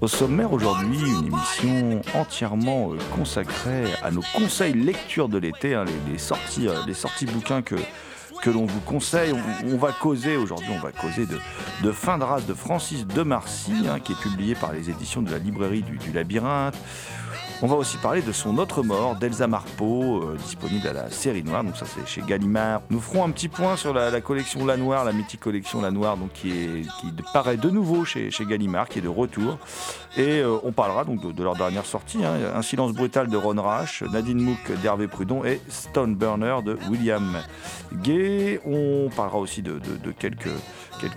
Au sommaire aujourd'hui, une émission entièrement euh, consacrée à nos conseils lecture de l'été, hein, les, sorties, euh, les sorties bouquins que, l'on vous conseille. On, va causer aujourd'hui, on va causer de, Fin de race de Francis de Marcy, hein, qui est publié par les éditions de la librairie du Labyrinthe. On va aussi parler de son autre mort, d'Elsa Marpeau, disponible à la série noire, donc ça c'est chez Gallimard. Nous ferons un petit point sur la, collection La Noire, la mythique collection La Noire, qui, paraît de nouveau chez, Gallimard, qui est de retour. Et euh, on parlera donc de, leur dernière sortie, hein, Un silence brutal de Ron Rash, Nadine Mook d'Hervé Prudon et Stone Burner de William Gay. On parlera aussi de, quelques,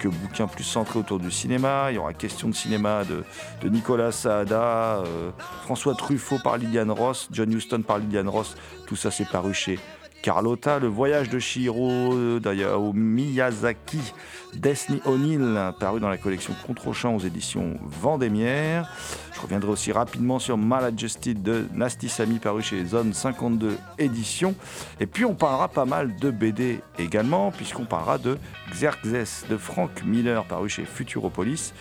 bouquins plus centrés autour du cinéma. Il y aura question de cinéma de, de Nicolas Saada, euh, François Truffaut par Liliane Ross, John Huston par Liliane Ross. Tout ça, c'est paru chez Carlotta. Le voyage de Shiro d'Ayao Miyazaki, Destiny O'Neill, paru dans la collection Contre-champ aux éditions Vendémiaire. Je reviendrai aussi rapidement sur Maladjusted de Nasty Samy, paru chez Zone 52 Éditions. Et puis on parlera pas mal de BD également, puisqu'on parlera de Xerxes de Frank Miller, paru chez Futuropolis.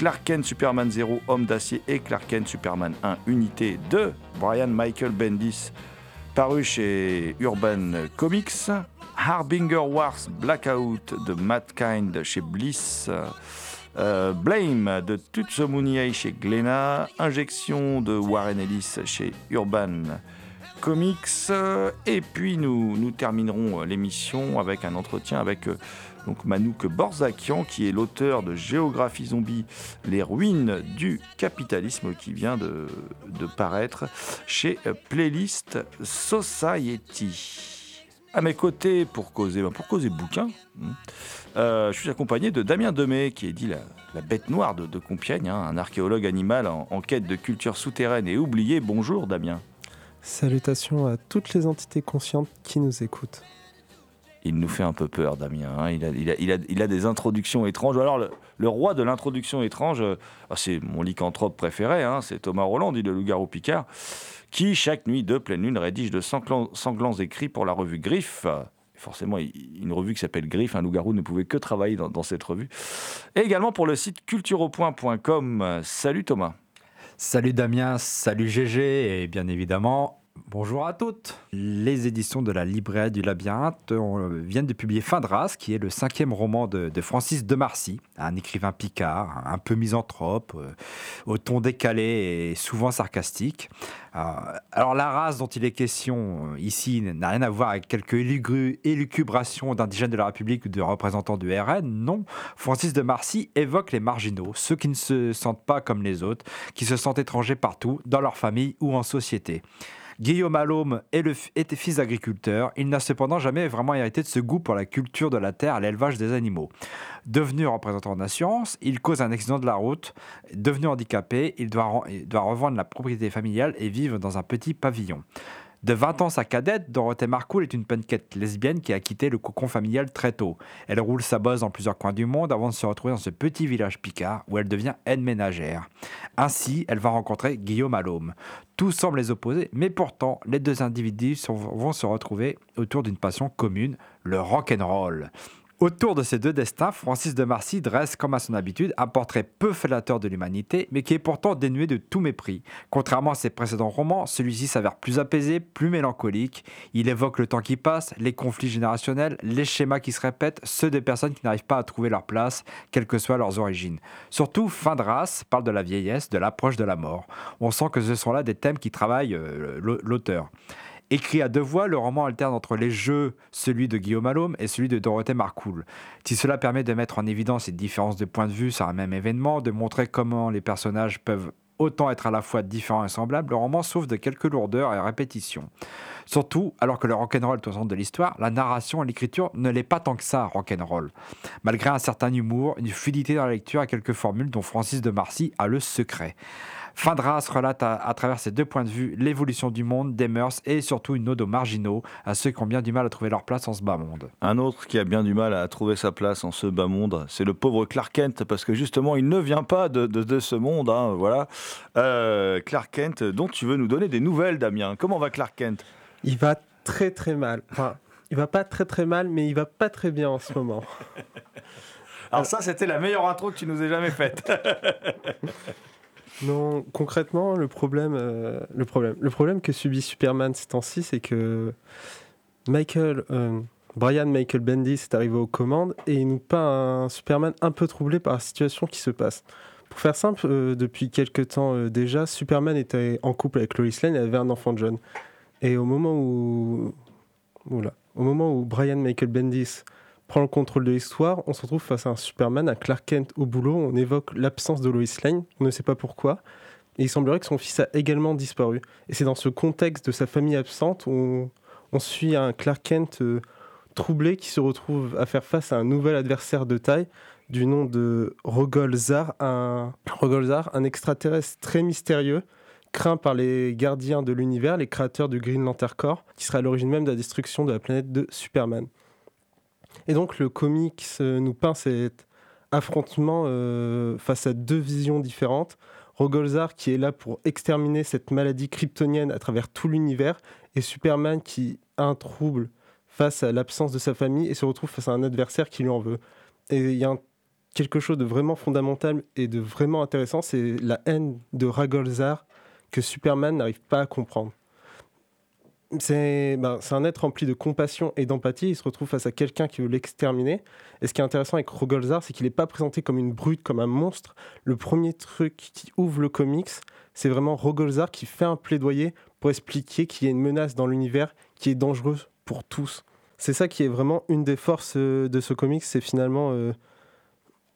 Clark Kent Superman 0, Homme d'acier et Clark Kent Superman 1, unité de Brian Michael Bendis, paru chez Urban Comics. Harbinger Wars Blackout de Matt Kind chez Bliss. Euh, Blame de Tutsumuni chez Glénat. Injection de Warren Ellis chez Urban Comics. Et puis nous, terminerons l'émission avec un entretien avec euh, donc Manouk Borzakian, qui est l'auteur de Géographie Zombie, les ruines du capitalisme, qui vient de, paraître chez Playlist Society. À mes côtés, pour causer, causer bouquin, hmm, euh, je suis accompagné de Damien Demey, qui est dit la, bête noire de, de Compiègne, hein, un archéologue animal en, en quête de culture souterraine et oubliée. Bonjour Damien. Salutations à toutes les entités conscientes qui nous écoutent. Il nous fait un peu peur, Damien. hein. Il, a, il, a, des introductions étranges. Alors, le, roi de l'introduction étrange, euh, c'est mon lycanthrope préféré, hein, c'est Thomas Roland, dit le loup-garou Picard, qui, chaque nuit de pleine lune, rédige de sanglants, écrits pour la revue Griffe. Forcément, une revue qui s'appelle Griffe, un loup-garou ne pouvait que travailler dans, dans cette revue. Et également pour le site cultureaupoint.com. Salut Thomas. Salut Damien, salut GG et bien évidemment bonjour à toutes. Les éditions de la librairie du labyrinthe euh, viennent de publier Fin de race qui est le cinquième roman de, Francis de Marcy, un écrivain picard, un peu misanthrope, euh, au ton décalé et souvent sarcastique. Euh, alors la race dont il est question ici n'a rien à voir avec quelques élucubrations d'indigènes de la République ou de représentants du RN, non. Francis de Marcy évoque les marginaux, ceux qui ne se sentent pas comme les autres, qui se sentent étrangers partout, dans leur famille ou en société. Guillaume Allôme était fils d'agriculteur. Il n'a cependant jamais vraiment hérité de ce goût pour la culture de la terre l'élevage des animaux. Devenu représentant d'assurance, il cause un accident de la route. Devenu handicapé, il doit revendre la propriété familiale et vivre dans un petit pavillon. De 20 ans, sa cadette, Dorothée Marcoul, est une punquette lesbienne qui a quitté le cocon familial très tôt. Elle roule sa bosse dans plusieurs coins du monde avant de se retrouver dans ce petit village picard où elle devient aide ménagère. Ainsi, elle va rencontrer Guillaume Allôme. Tout semble les opposer, mais pourtant, les deux individus vont se retrouver autour d'une passion commune, le rock'n'roll. Autour de ces deux destins, Francis de Marcy dresse, comme à son habitude, un portrait peu flateur de l'humanité, mais qui est pourtant dénué de tout mépris. Contrairement à ses précédents romans, celui-ci s'avère plus apaisé, plus mélancolique. Il évoque le temps qui passe, les conflits générationnels, les schémas qui se répètent, ceux des personnes qui n'arrivent pas à trouver leur place, quelles que soient leurs origines. Surtout, Fin de race parle de la vieillesse, de l'approche de la mort. On sent que ce sont là des thèmes qui travaillent euh, l'auteur. Écrit à deux voix, le roman alterne entre les jeux, celui de Guillaume Allôme et celui de Dorothée Marcoul. Si cela permet de mettre en évidence ces différences de point de vue sur un même événement, de montrer comment les personnages peuvent autant être à la fois différents et semblables, le roman souffre de quelques lourdeurs et répétitions. Surtout, alors que le rock'n'roll est au centre de l'histoire, la narration et l'écriture ne l'est pas tant que ça, rock'n'roll. Malgré un certain humour, une fluidité dans la lecture et quelques formules dont Francis de Marcy a le secret. Fin de race relate à, travers ces deux points de vue l'évolution du monde, des mœurs et surtout une ode aux marginaux, à ceux qui ont bien du mal à trouver leur place en ce bas monde. Un autre qui a bien du mal à trouver sa place en ce bas monde, c'est le pauvre Clark Kent, parce que justement il ne vient pas de, ce monde. Hein, voilà. Euh, Clark Kent, dont tu veux nous donner des nouvelles, Damien. Comment va Clark Kent? Il va très très mal. Enfin, il va pas très très mal, mais il va pas très bien en ce moment. Alors ça, c'était la meilleure intro que tu nous aies jamais faite. Non, concrètement, le problème, euh, le problème, le problème que subit Superman ces temps-ci, c'est que Michael, euh, Brian Michael Bendis est arrivé aux commandes et il nous peint un Superman un peu troublé par la situation qui se passe. Pour faire simple, euh, depuis quelques temps déjà, Superman était en couple avec Lois Lane et avait un enfant jeune. Et au moment où, au moment où Brian Michael Bendis prend le contrôle de l'histoire, on se retrouve face à un Superman, un Clark Kent au boulot, on évoque l'absence de Lois Lane, on ne sait pas pourquoi, et il semblerait que son fils a également disparu. Et c'est dans ce contexte de sa famille absente où on, suit un Clark Kent euh, troublé qui se retrouve à faire face à un nouvel adversaire de taille du nom de Rogolzar, un, Rogolzar, un extraterrestre très mystérieux, craint par les gardiens de l'univers, les créateurs du Green Lantern Corps, qui serait à l'origine même de la destruction de la planète de Superman. Et donc le comics nous peint cet affrontement euh, face à deux visions différentes. Rogolzar qui est là pour exterminer cette maladie kryptonienne à travers tout l'univers et Superman qui a un trouble face à l'absence de sa famille et se retrouve face à un adversaire qui lui en veut. Et il y a quelque chose de vraiment fondamental et de vraiment intéressant, c'est la haine de Ragolzar que Superman n'arrive pas à comprendre. Ben, c'est un être rempli de compassion et d'empathie. Il se retrouve face à quelqu'un qui veut l'exterminer. Et ce qui est intéressant avec Rogolzar, c'est qu'il n'est pas présenté comme une brute, comme un monstre. Le premier truc qui ouvre le comics, c'est vraiment Rogolzar qui fait un plaidoyer pour expliquer qu'il y a une menace dans l'univers qui est dangereuse pour tous. C'est ça qui est vraiment une des forces euh, de ce comics, c'est finalement euh,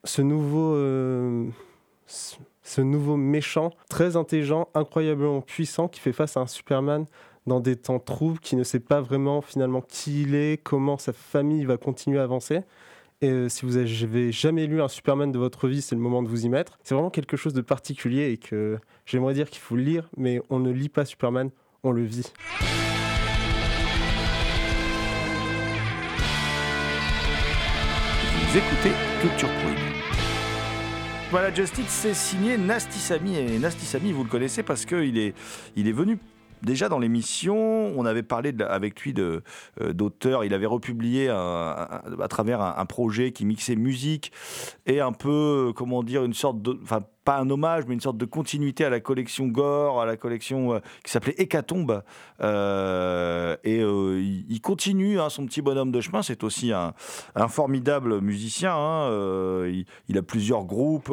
ce nouveau. Euh, ce nouveau méchant, très intelligent, incroyablement puissant, qui fait face à un Superman dans des temps troubles, qui ne sait pas vraiment finalement qui il est, comment sa famille va continuer à avancer. Et euh, si vous n'avez jamais lu un Superman de votre vie, c'est le moment de vous y mettre. C'est vraiment quelque chose de particulier et que j'aimerais dire qu'il faut le lire, mais on ne lit pas Superman, on le vit. Vous écoutez Culture Prohibée. Voilà, Justice, c'est signé Nasty Samy. Et Nasty Samy, vous le connaissez parce qu'il est, il est venu déjà dans l'émission, on avait parlé avec lui euh, d'auteur. Il avait republié à travers un, projet qui mixait musique et un peu, comment dire, une sorte de, pas un hommage, mais une sorte de continuité à la collection Gore, à la collection euh, qui s'appelait Hécatombe. Euh, et euh, il, continue hein, son petit bonhomme de chemin. C'est aussi un, formidable musicien. Hein, il, a plusieurs groupes.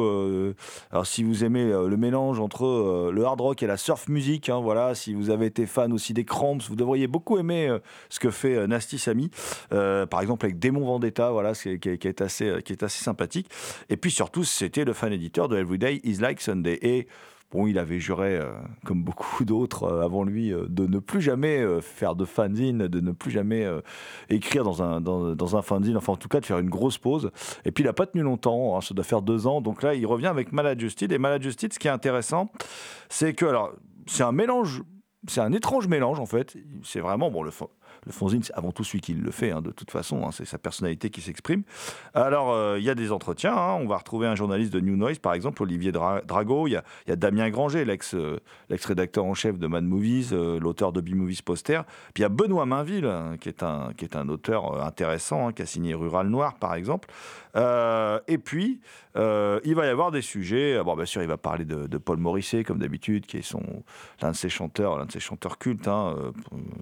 alors, si vous aimez le mélange entre le hard rock et la surf music, hein, voilà, si vous avez été fan aussi des Cramps, vous devriez beaucoup aimer ce que fait Nasty Samy. par exemple, avec Démon Vendetta, voilà, qui, qui, est assez, qui est assez sympathique. Et puis surtout, c'était le fan éditeur de Everyday is Like Sunday. Et bon, il avait juré, euh, comme beaucoup d'autres euh, avant lui, euh, de ne plus jamais faire de fanzine, de ne plus jamais écrire dans un, dans, un fanzine, enfin en tout cas de faire une grosse pause. Et puis il n'a pas tenu longtemps, hein, ça doit faire deux ans. Donc là, il revient avec Maladjusted. Et Maladjusted, ce qui est intéressant, c'est que, alors, c'est un mélange, c'est un étrange mélange en fait. C'est vraiment, bon, le le fanzine, c'est avant tout celui qui le fait, hein, de toute façon, hein, c'est sa personnalité qui s'exprime. Alors, il y a des entretiens, hein. on va retrouver un journaliste de New Noise, par exemple, Olivier Drago, il y, a Damien Granger, l'ex-rédacteur en chef de Mad Movies, l'auteur de B-Movies Poster, puis il y a Benoît Mainville, qui est un auteur intéressant, qui a signé Rural Noir, par exemple. et puis, il va y avoir des sujets, bon, bien sûr, il va parler de, Paul Morisset, comme d'habitude, qui est son, l'un de ses chanteurs, l'un de ses chanteurs cultes. Hein, euh,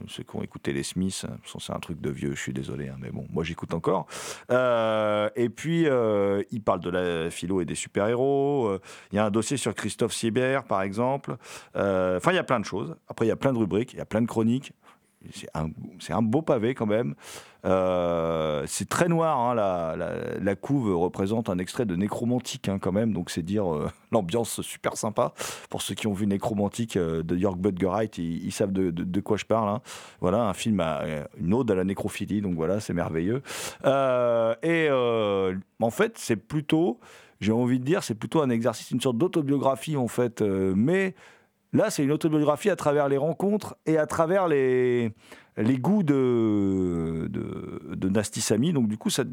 ceux qui ont écouté les Smiths, c'est un truc de vieux, je suis désolé, hein, mais bon, moi j'écoute encore. Euh, et puis, euh, il parle de la philo et des super-héros. Il y a un dossier sur Christophe Siebert, par exemple. Enfin, il y a plein de choses. Après, il y a plein de rubriques, il y a plein de chroniques c'est un, beau pavé quand même. Euh, c'est très noir, hein, la, couve représente un extrait de Nécromantique hein, quand même, donc c'est dire euh, l'ambiance super sympa. Pour ceux qui ont vu Nécromantique euh, de York Budgerite, ils, ils savent de, quoi je parle. Hein. Voilà, un film, à, une ode à la nécrophilie, donc voilà, c'est merveilleux. et en fait, c'est plutôt, j'ai envie de dire, c'est plutôt un exercice, une sorte d'autobiographie en fait, mais Là, c'est une autobiographie à travers les rencontres et à travers les, les goûts de, de, de Nasty Samy. Donc, du coup, ça,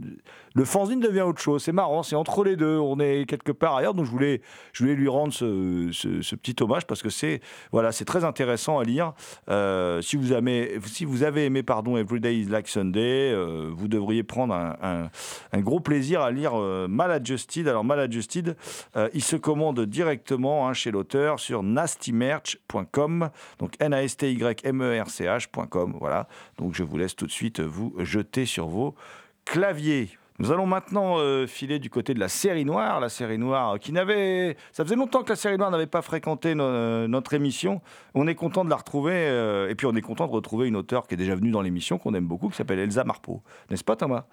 le fanzine devient autre chose. C'est marrant, c'est entre les deux. On est quelque part ailleurs. Donc, je voulais, je voulais lui rendre ce, ce, petit hommage parce que c'est voilà, très intéressant à lire. Euh, si, vous avez, si vous avez aimé pardon, Everyday is Like Sunday, euh, vous devriez prendre un, un, gros plaisir à lire euh, Maladjusted. Alors, Maladjusted, il se commande directement hein, chez l'auteur sur nastymerch.com. Donc, N-A-S-T-Y-M-E-R-C-H.com. Voilà. Donc je vous laisse tout de suite vous jeter sur vos claviers. Nous allons maintenant euh, filer du côté de la série noire, la série noire qui n'avait, ça faisait longtemps que la série noire n'avait pas fréquenté notre émission. On est content de la retrouver euh, et puis on est content de retrouver une auteure qui est déjà venue dans l'émission qu'on aime beaucoup, qui s'appelle Elsa Marpeau, n'est-ce pas Thomas?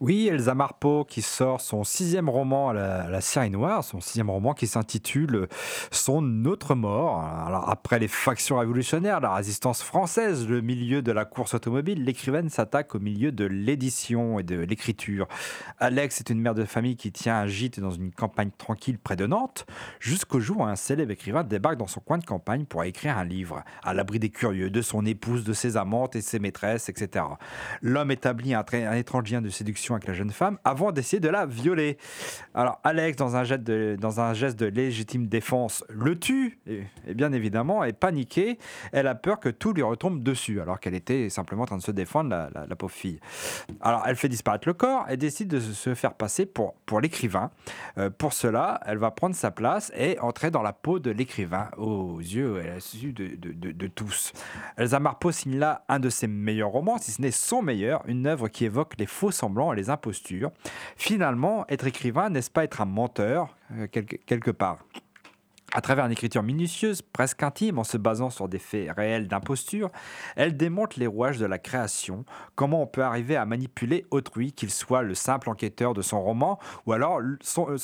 Oui, Elsa Marpeau qui sort son sixième roman à la, série noire, son sixième roman qui s'intitule Son autre mort. Alors après les factions révolutionnaires, la résistance française, le milieu de la course automobile, l'écrivaine s'attaque au milieu de l'édition et de l'écriture. Alex est une mère de famille qui tient un gîte dans une campagne tranquille près de Nantes, jusqu'au jour où un célèbre écrivain débarque dans son coin de campagne pour écrire un livre, à l'abri des curieux, de son épouse, de ses amantes et ses maîtresses, etc. L'homme établit un, un étrange lien de séduction avec la jeune femme avant d'essayer de la violer. Alors Alex, dans un, geste de, légitime défense, le tue, et, bien évidemment, est paniquée. Elle a peur que tout lui retombe dessus, alors qu'elle était simplement en train de se défendre, la pauvre fille. Alors elle fait disparaître le corps et décide décide de se faire passer pour, pour l'écrivain. Euh, pour cela, elle va prendre sa place et entrer dans la peau de l'écrivain, aux yeux et à la de, de, de, tous. Elsa Marpeau signe là un de ses meilleurs romans, si ce n'est son meilleur, une œuvre qui évoque les faux semblants et les impostures. Finalement, être écrivain, n'est-ce pas être un menteur, euh, quelque, quelque part? À travers une écriture minutieuse, presque intime, en se basant sur des faits réels d'imposture, elle démontre les rouages de la création, comment on peut arriver à manipuler autrui, qu'il soit le simple enquêteur de son roman ou alors euh,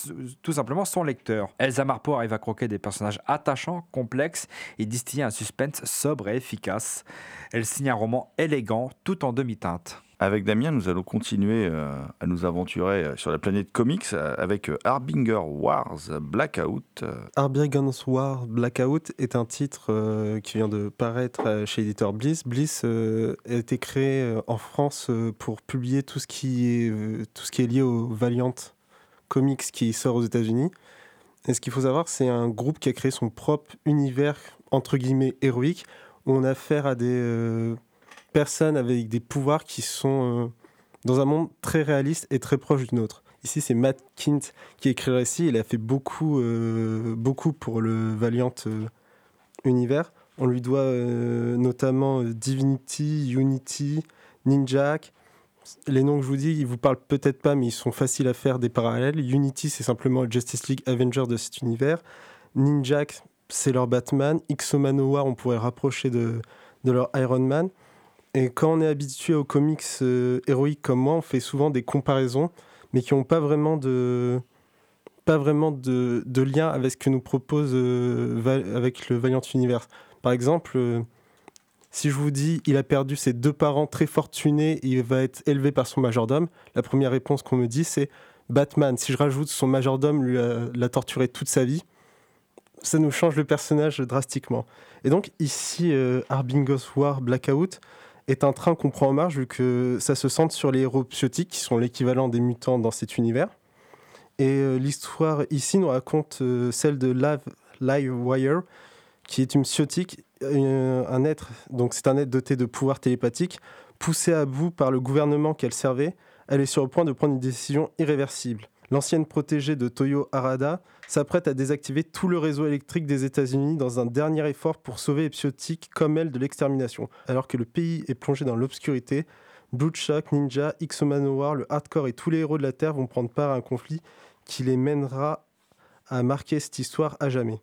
tout simplement son lecteur. Elsa Marpeau arrive à croquer des personnages attachants, complexes et distiller un suspense sobre et efficace. Elle signe un roman élégant tout en demi-teinte. Avec Damien, nous allons continuer euh, à nous aventurer euh, sur la planète comics euh, avec Harbinger Wars Blackout. Harbinger Wars Blackout est un titre qui vient de paraître chez l'éditeur Bliss. Bliss a été créé en France pour publier tout ce qui est, tout ce qui est lié au Valiant Comics qui sort aux États-Unis. Et ce qu'il faut savoir, c'est un groupe qui a créé son propre univers entre guillemets héroïque où on a affaire à des personnes avec des pouvoirs qui sont euh, dans un monde très réaliste et très proche du nôtre. Ici, c'est Matt Kint qui écrit le récit. Il a fait beaucoup, euh, beaucoup pour le Valiant euh, univers. On lui doit notamment Divinity, Unity, Ninjak. Les noms que je vous dis, ils vous parlent peut-être pas, mais ils sont faciles à faire des parallèles. Unity, c'est simplement le Justice League Avenger de cet univers. Ninjak, c'est leur Batman. War, on pourrait rapprocher de, de leur Iron Man. Et quand on est habitué aux comics euh, héroïques comme moi, on fait souvent des comparaisons, mais qui n'ont pas vraiment de pas vraiment de, de, lien avec ce que nous propose euh, avec le Valiant Universe. Par exemple, euh, si je vous dis il a perdu ses deux parents très fortunés et il va être élevé par son majordome, la première réponse qu'on me dit c'est Batman. Si je rajoute son majordome lui l'a torturé toute sa vie, ça nous change le personnage drastiquement. Et donc ici, Arbingos War Blackout, est un train qu'on prend en marche vu que ça se centre sur les héros psiotiques qui sont l'équivalent des mutants dans cet univers. Et euh, l'histoire ici nous raconte euh, celle de Live, Livewire, qui est une psiotique, euh, un être, donc c'est un être doté de pouvoirs télépathiques, poussé à bout par le gouvernement qu'elle servait. Elle est sur le point de prendre une décision irréversible. L'ancienne protégée de Toyo Harada s'apprête à désactiver tout le réseau électrique des États-Unis dans un dernier effort pour sauver les psiotiques comme elle de l'extermination. Alors que le pays est plongé dans l'obscurité, Bloodshot, Ninja, Manowar, le hardcore et tous les héros de la Terre vont prendre part à un conflit qui les mènera à marquer cette histoire à jamais.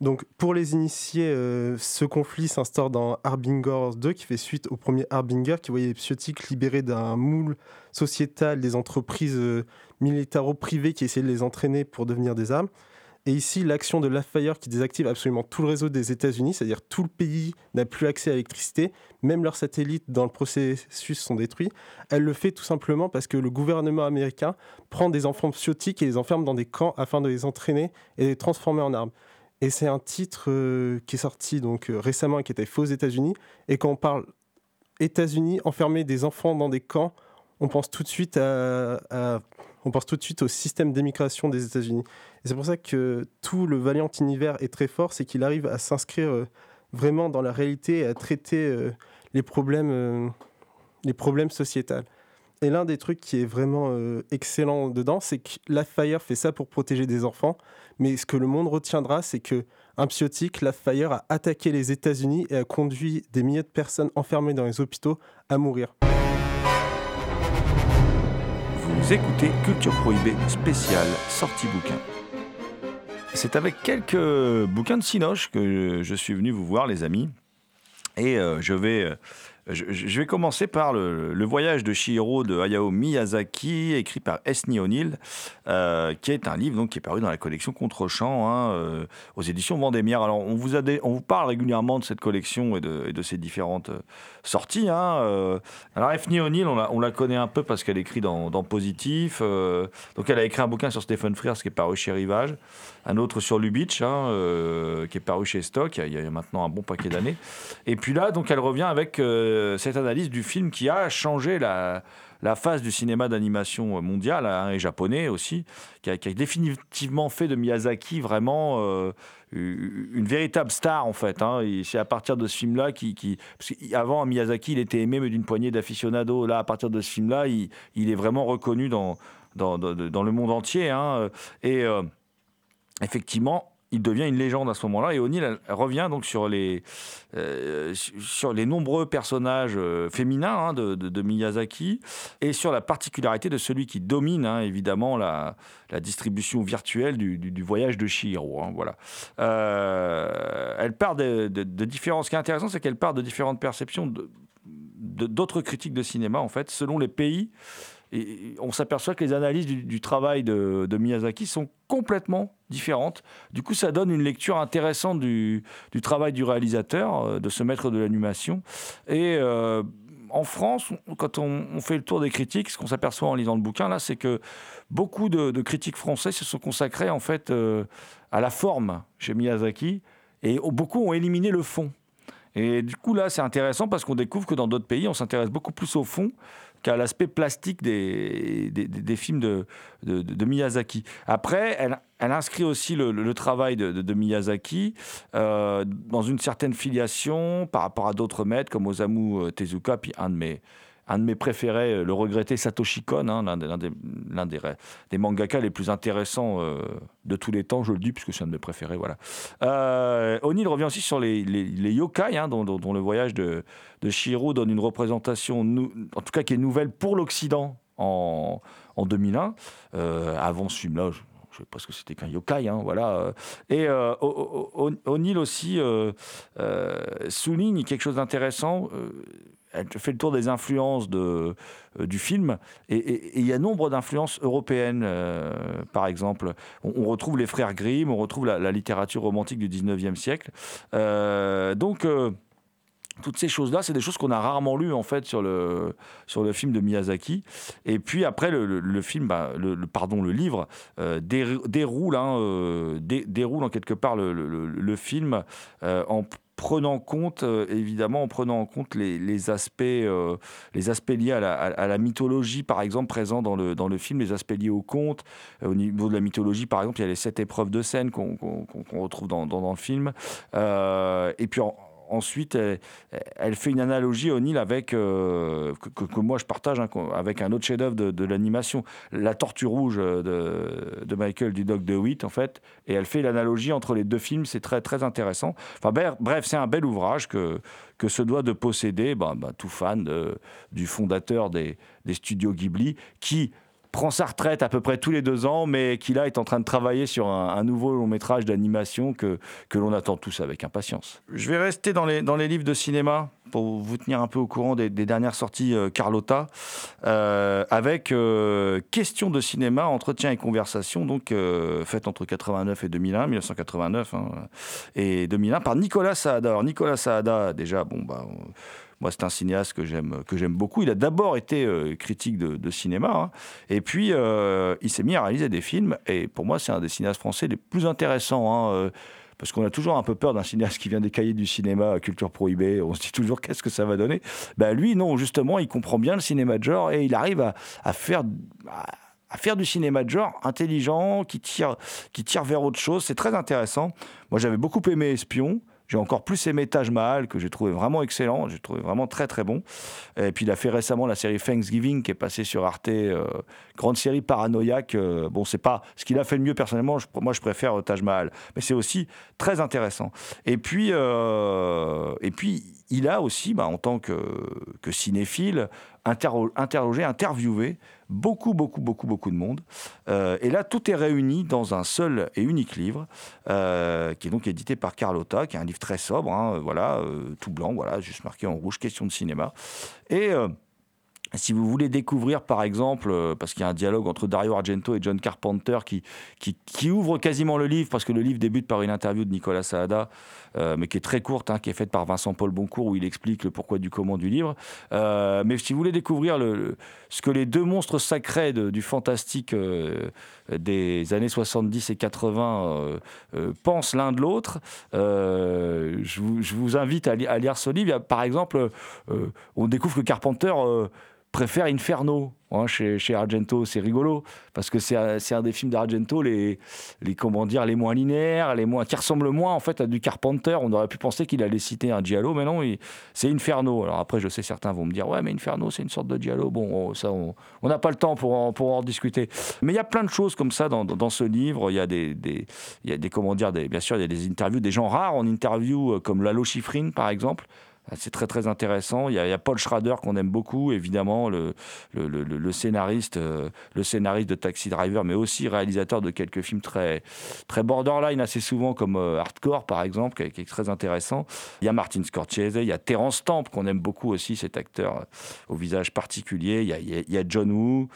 Donc pour les initiés, euh, ce conflit s'instaure dans Harbinger 2, qui fait suite au premier Harbinger, qui voyait les psiotiques libérés d'un moule sociétal des entreprises euh, militaro-privées qui essayaient de les entraîner pour devenir des armes. Et ici, l'action de Lafayette qui désactive absolument tout le réseau des États-Unis, c'est-à-dire tout le pays n'a plus accès à l'électricité, même leurs satellites dans le processus sont détruits. Elle le fait tout simplement parce que le gouvernement américain prend des enfants psiotiques et les enferme dans des camps afin de les entraîner et les transformer en armes. Et c'est un titre euh, qui est sorti donc euh, récemment et qui était fait aux États-Unis. Et quand on parle États-Unis, enfermer des enfants dans des camps, on pense tout de suite à- on pense tout de suite au système d'émigration des États-Unis. C'est pour ça que tout le Valiant Univers est très fort, c'est qu'il arrive à s'inscrire euh, vraiment dans la réalité et à traiter euh, les problèmes, euh, les problèmes. Et l'un des trucs qui est vraiment excellent dedans, c'est que Lafire fait ça pour protéger des enfants. Mais ce que le monde retiendra, c'est que un psiotique, Lafire, a attaqué les États-Unis et a conduit des milliers de personnes enfermées dans les hôpitaux à mourir. Écoutez Culture Prohibée spéciale sortie bouquin. C'est avec quelques bouquins de Cinoche que je suis venu vous voir, les amis. Et euh, je, vais, euh, je, vais commencer par le, voyage de Shihiro de Hayao Miyazaki, écrit par Esni O'Neill, euh, qui est un livre donc, qui est paru dans la collection Contre-champ hein, euh, aux éditions Vendémiaire. Alors, on vous, parle régulièrement de cette collection et de, et ses différentes euh, sorties. hein. Alors, Esni O'Neill, on la, on la connaît un peu parce qu'elle écrit dans, Positif. donc, elle a écrit un bouquin sur Stephen Frears qui est paru chez Rivage, un autre sur Lubitsch, hein, qui est paru chez Stock il y, a, il y a maintenant un bon paquet d'années. Et puis là, donc, elle revient avec euh, cette analyse du film qui a changé la, la face du cinéma d'animation mondial hein, et japonais aussi, qui a, définitivement fait de Miyazaki vraiment euh, une véritable star en fait. hein. C'est à partir de ce film-là qui, qu'avant Miyazaki, il était aimé mais d'une poignée d'aficionados. Là, à partir de ce film-là, il, est vraiment reconnu dans le monde entier. hein. Et euh, effectivement, il devient une légende à ce moment-là. Et O'Neill revient donc sur les, euh, sur les nombreux personnages euh, féminins hein, de, Miyazaki et sur la particularité de celui qui domine hein, évidemment la, la distribution virtuelle du, du- voyage de Chihiro. hein, voilà. Euh, elle part de, de. Ce qui est intéressant, c'est qu'elle part de différentes perceptions d'autres critiques de cinéma, en fait, selon les pays. On s'aperçoit que les analyses du, travail de, Miyazaki sont complètement différentes. Du coup, ça donne une lecture intéressante du, travail du réalisateur, euh, de ce maître de l'animation. Et euh, en France, quand on, fait le tour des critiques, ce qu'on s'aperçoit en lisant le bouquin, là, c'est que beaucoup de, de critiques français se sont consacrés en fait euh, à la forme chez Miyazaki, et beaucoup ont éliminé le fond. Et du coup, là, c'est intéressant parce qu'on découvre que dans d'autres pays, on s'intéresse beaucoup plus au fond qu'à l'aspect plastique des, des, films de, de, Miyazaki. Après, elle, inscrit aussi le, travail de, de- de Miyazaki euh, dans une certaine filiation par rapport à d'autres maîtres comme Osamu euh, Tezuka, puis un de mes, un de mes préférés, euh, le regretté Satoshi Kon, hein, l'un des, l'un des, des, mangaka les plus intéressants euh, de tous les temps, je le dis puisque c'est un de mes préférés. Voilà. Euh, O'Neill revient aussi sur les, les, yokai, hein, dont, le voyage de, de Shihiro donne une représentation, en tout cas qui est nouvelle pour l'Occident en, en 2001. Euh, avant ce film-là, je je sais pas ce que c'était qu'un yokai, hein, voilà. Et euh, O'Neill aussi souligne quelque chose d'intéressant. Elle fait le tour des influences de, euh, du film, et- il y a nombre d'influences européennes, euh, par exemple. On, retrouve les frères Grimm, on retrouve la, littérature romantique du 19e siècle. Euh, donc, toutes ces choses-là, c'est des choses qu'on a rarement lues en fait sur le, sur le film de Miyazaki. Et puis après, le, film, bah, pardon, le livre dé- déroule, hein, dé- déroule en quelque part le film euh, en prenant compte, euh, évidemment, en prenant en compte les, les aspects, euh, les aspects liés à la, à la, mythologie, par exemple, présents dans le, dans le film, les aspects liés au conte. Euh, au niveau de la mythologie, par exemple, il y a les sept épreuves de scène qu'on retrouve dans, dans, dans, le film. et puis, en, ensuite, elle, fait une analogie, O'Neill, avec, euh, que, moi je partage, hein, avec un autre chef-d'œuvre de, l'animation, La Tortue Rouge de, de Michael Dudok de Witt, en fait. Et elle fait l'analogie entre les deux films, c'est très, très intéressant. Enfin, bref, c'est un bel ouvrage que, que se doit de posséder bah, bah, tout fan du fondateur des, des studios Ghibli, qui prend sa retraite à peu près tous les deux ans, mais qui là est en train de travailler sur un, nouveau long métrage d'animation que, que l'on attend tous avec impatience. Je vais rester dans les, dans les livres de cinéma pour vous tenir un peu au courant des, dernières sorties euh, Carlotta, euh, avec euh, Questions de cinéma, entretien et conversation, donc faite entre 89 et 2001, 1989 hein, et 2001 par Nicolas Saada. Alors Nicolas Saada, déjà, bon bah moi, c'est un cinéaste que j'aime que j'aime beaucoup. Il a d'abord été euh, critique de, cinéma, hein. et puis euh, il s'est mis à réaliser des films. Et pour moi, c'est un des cinéastes français les plus intéressants. Hein, euh, parce qu'on a toujours un peu peur d'un cinéaste qui vient des cahiers du cinéma culture prohibée. On se dit toujours qu'est-ce que ça va donner? Ben lui, non, justement, il comprend bien le cinéma de genre et il arrive à, faire. À, faire du cinéma de genre intelligent, qui tire, qui tire vers autre chose. C'est très intéressant. Moi, j'avais beaucoup aimé Espion. J'ai encore plus aimé Taj Mahal, que j'ai trouvé vraiment excellent, j'ai trouvé vraiment très très bon. Et puis il a fait récemment la série Thanksgiving, qui est passée sur Arte, euh, grande série paranoïaque. Euh, bon, c'est pas ce qu'il a fait le mieux personnellement, moi je préfère euh, Taj Mahal, mais c'est aussi très intéressant. Et puis, et puis il a aussi, bah, en tant que, que cinéphile, interrogé, interviewé beaucoup, beaucoup, beaucoup, beaucoup de monde. Euh, et là, tout est réuni dans un seul et unique livre, euh, qui est donc édité par Carlotta, qui est un livre très sobre, hein, voilà, euh, tout blanc, voilà, juste marqué en rouge, question de cinéma. Et si vous voulez découvrir, par exemple, parce qu'il y a un dialogue entre Dario Argento et John Carpenter qui, qui, ouvre quasiment le livre, parce que le livre débute par une interview de Nicolas Saada, euh, mais qui est très courte, hein, qui est faite par Vincent Paul Boncourt, où il explique le pourquoi du comment du livre. Euh, mais si vous voulez découvrir ce que les deux monstres sacrés du fantastique des années 70 et 80 pensent l'un de l'autre, je, vous, invite à, lire ce livre. Par exemple, on découvre que Carpenter préfère Inferno hein, chez, Argento. C'est rigolo parce que c'est un des films d'Argento les, les comment dire les moins linéaires, les moins qui ressemblent moins en fait à du Carpenter. On aurait pu penser qu'il allait citer un Giallo, mais non, c'est Inferno. Alors après, je sais certains vont me dire ouais, mais Inferno c'est une sorte de Giallo. Bon, ça on n'a pas le temps pour en, pour en discuter. Mais il y a plein de choses comme ça dans, dans ce livre. Il y a des, des, y a des comment dire bien sûr il y a des interviews des gens rares en interview euh, comme Lalo Schifrin par exemple c'est très très intéressant. Il y, a, Paul Schrader qu'on aime beaucoup, évidemment, le, le, scénariste, euh, le scénariste de Taxi Driver, mais aussi réalisateur de quelques films très, très borderline assez souvent, comme euh, Hardcore par exemple, qui est, très intéressant. Il y a Martin Scorsese, il y a Terence Stamp qu'on aime beaucoup aussi, cet acteur euh, au visage particulier. Il y a, il y a John Woo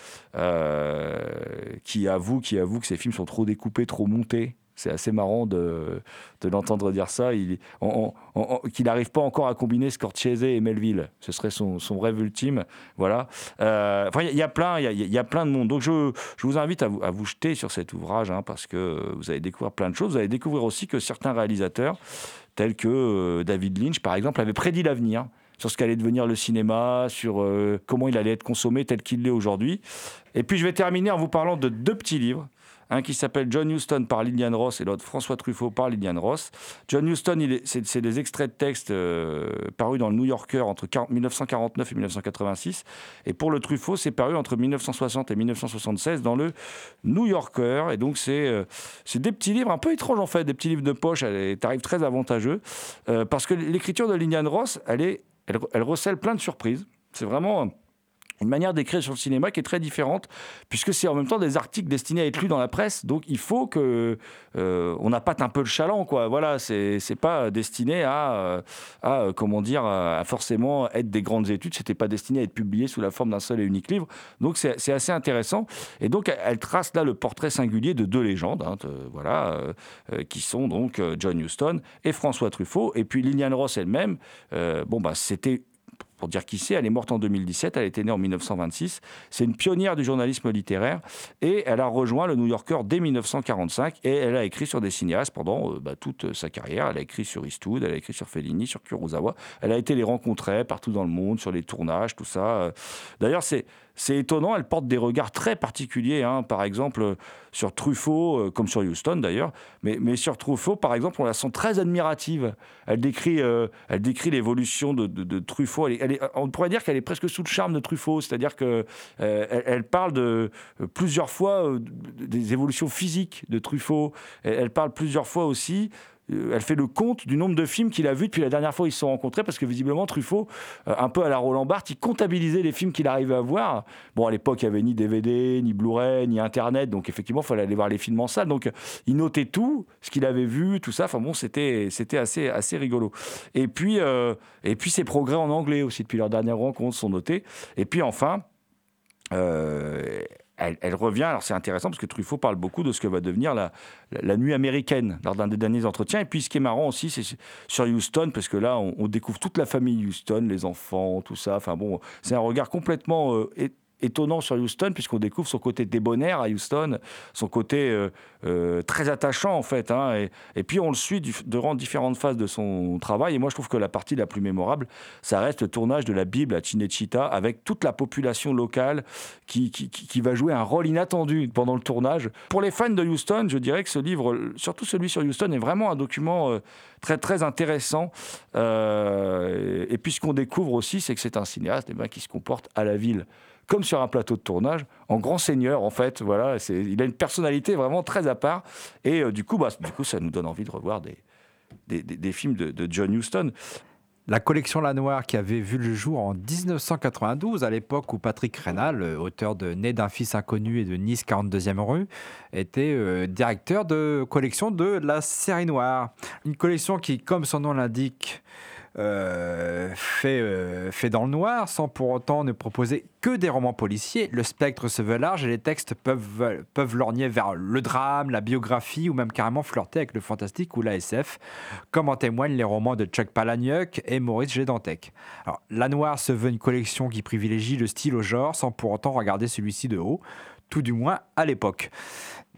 qui avoue, qui avoue que ses films sont trop découpés, trop montés. C'est assez marrant de, l'entendre dire ça. Il, qu'il n'arrive pas encore à combiner Scorsese et Melville. Ce serait son, rêve ultime. Voilà. Il y, a plein, de monde. Donc, je, vous invite à vous, à vous, jeter sur cet ouvrage hein, parce que vous allez découvrir plein de choses. Vous allez découvrir aussi que certains réalisateurs, tels que euh, David Lynch, par exemple, avaient prédit l'avenir sur ce qu'allait devenir le cinéma, sur euh, comment il allait être consommé tel qu'il l'est aujourd'hui. Et puis je vais terminer en vous parlant de deux petits livres un qui s'appelle John Huston par Lilian Ross et l'autre François Truffaut par Lilian Ross. John Huston, c'est des extraits de texte euh, parus dans le New Yorker entre 1949 et 1986. Et pour le Truffaut, c'est paru entre 1960 et 1976 dans le New Yorker. Et donc, euh, c'est des petits livres un peu étranges en fait, des petits livres de poche, tarif très avantageux. Euh, parce que l'écriture de Lilian Ross, elle, est, elle recèle plein de surprises. C'est vraiment une manière d'écrire sur le cinéma qui est très différente, puisque c'est en même temps des articles destinés à être lus dans la presse. Donc il faut que euh, on appâte un peu le chaland, quoi. Voilà, c'est pas destiné à, euh, à euh, comment dire, à forcément être des grandes études. C'était pas destiné à être publié sous la forme d'un seul et unique livre. Donc c'est assez intéressant. Et donc elle trace là le portrait singulier de deux légendes, hein, voilà, qui sont donc John Huston et François Truffaut. Et puis Liliane Ross elle-même. bon bah c'était pour dire qui c'est. Elle est morte en 2017, elle était née en 1926. C'est une pionnière du journalisme littéraire et elle a rejoint le New Yorker dès 1945 et elle a écrit sur des cinéastes pendant euh, bah, toute sa carrière. Elle a écrit sur Eastwood, elle a écrit sur Fellini, sur Kurosawa. Elle a été les rencontrer partout dans le monde, sur les tournages, tout ça. D'ailleurs, c'est c'est étonnant, elle porte des regards très particuliers, hein. par exemple sur Truffaut, euh, comme sur Houston d'ailleurs, mais, mais, sur Truffaut, par exemple, on la sent très admirative. Elle décrit, euh, elle décrit l'évolution de, Truffaut. On pourrait dire qu'elle est presque sous le charme de Truffaut, c'est-à-dire qu'elle euh, elle parle de, plusieurs fois des évolutions physiques de Truffaut. elle parle plusieurs fois aussi euh, elle fait le compte du nombre de films qu'il a vus depuis la dernière fois où ils se sont rencontrés, parce que visiblement, Truffaut, euh, un peu à la Roland Barthes, il comptabilisait les films qu'il arrivait à voir. Bon, à l'époque, il n'y avait ni DVD, ni Blu-ray, ni Internet, donc effectivement, il fallait aller voir les films en salle. Donc, il notait tout, ce qu'il avait vu, tout ça. Enfin bon, c'était, c'était assez, assez rigolo. Et puis, euh, et puis, ses progrès en anglais aussi, depuis leur dernière rencontre, sont notés. Et puis, enfin, elle, revient. Alors c'est intéressant parce que Truffaut parle beaucoup de ce que va devenir la, nuit américaine lors d'un des derniers entretiens. Et puis ce qui est marrant aussi, c'est sur Houston, parce que là, on, découvre toute la famille Houston, les enfants, tout ça. Enfin bon, c'est un regard complètement euh, étonnant sur Houston, puisqu'on découvre son côté débonnaire à Houston, son côté euh, euh, très attachant en fait. Hein, et, puis on le suit durant différentes phases de son travail. Et moi je trouve que la partie la plus mémorable, ça reste le tournage de la Bible à Cinecittà, avec toute la population locale qui, qui, va jouer un rôle inattendu pendant le tournage. Pour les fans de Houston, je dirais que ce livre, surtout celui sur Houston, est vraiment un document euh, très très intéressant. et puis ce qu'on découvre aussi, c'est que c'est un cinéaste eh ben, qui se comporte à la ville comme sur un plateau de tournage, en grand seigneur en fait. Voilà, il a une personnalité vraiment très à part. Et euh, du, coup, bah, du coup, ça nous donne envie de revoir des, des, films de, John Huston. La collection La Noire qui avait vu le jour en 1992, à l'époque où Patrick Rénal, euh, auteur de Né d'un fils inconnu et de Nice 42e rue, était euh, directeur de collection de la série noire. Une collection qui, comme son nom l'indique, euh, fait, euh, fait dans le noir, sans pour autant ne proposer que des romans policiers. Le spectre se veut large et les textes peuvent, lorgner vers le drame, la biographie ou même carrément flirter avec le fantastique ou la SF, comme en témoignent les romans de Chuck Palahniuk et Maurice Gédantec. La Noire se veut une collection qui privilégie le style au genre sans pour autant regarder celui-ci de haut, tout du moins à l'époque.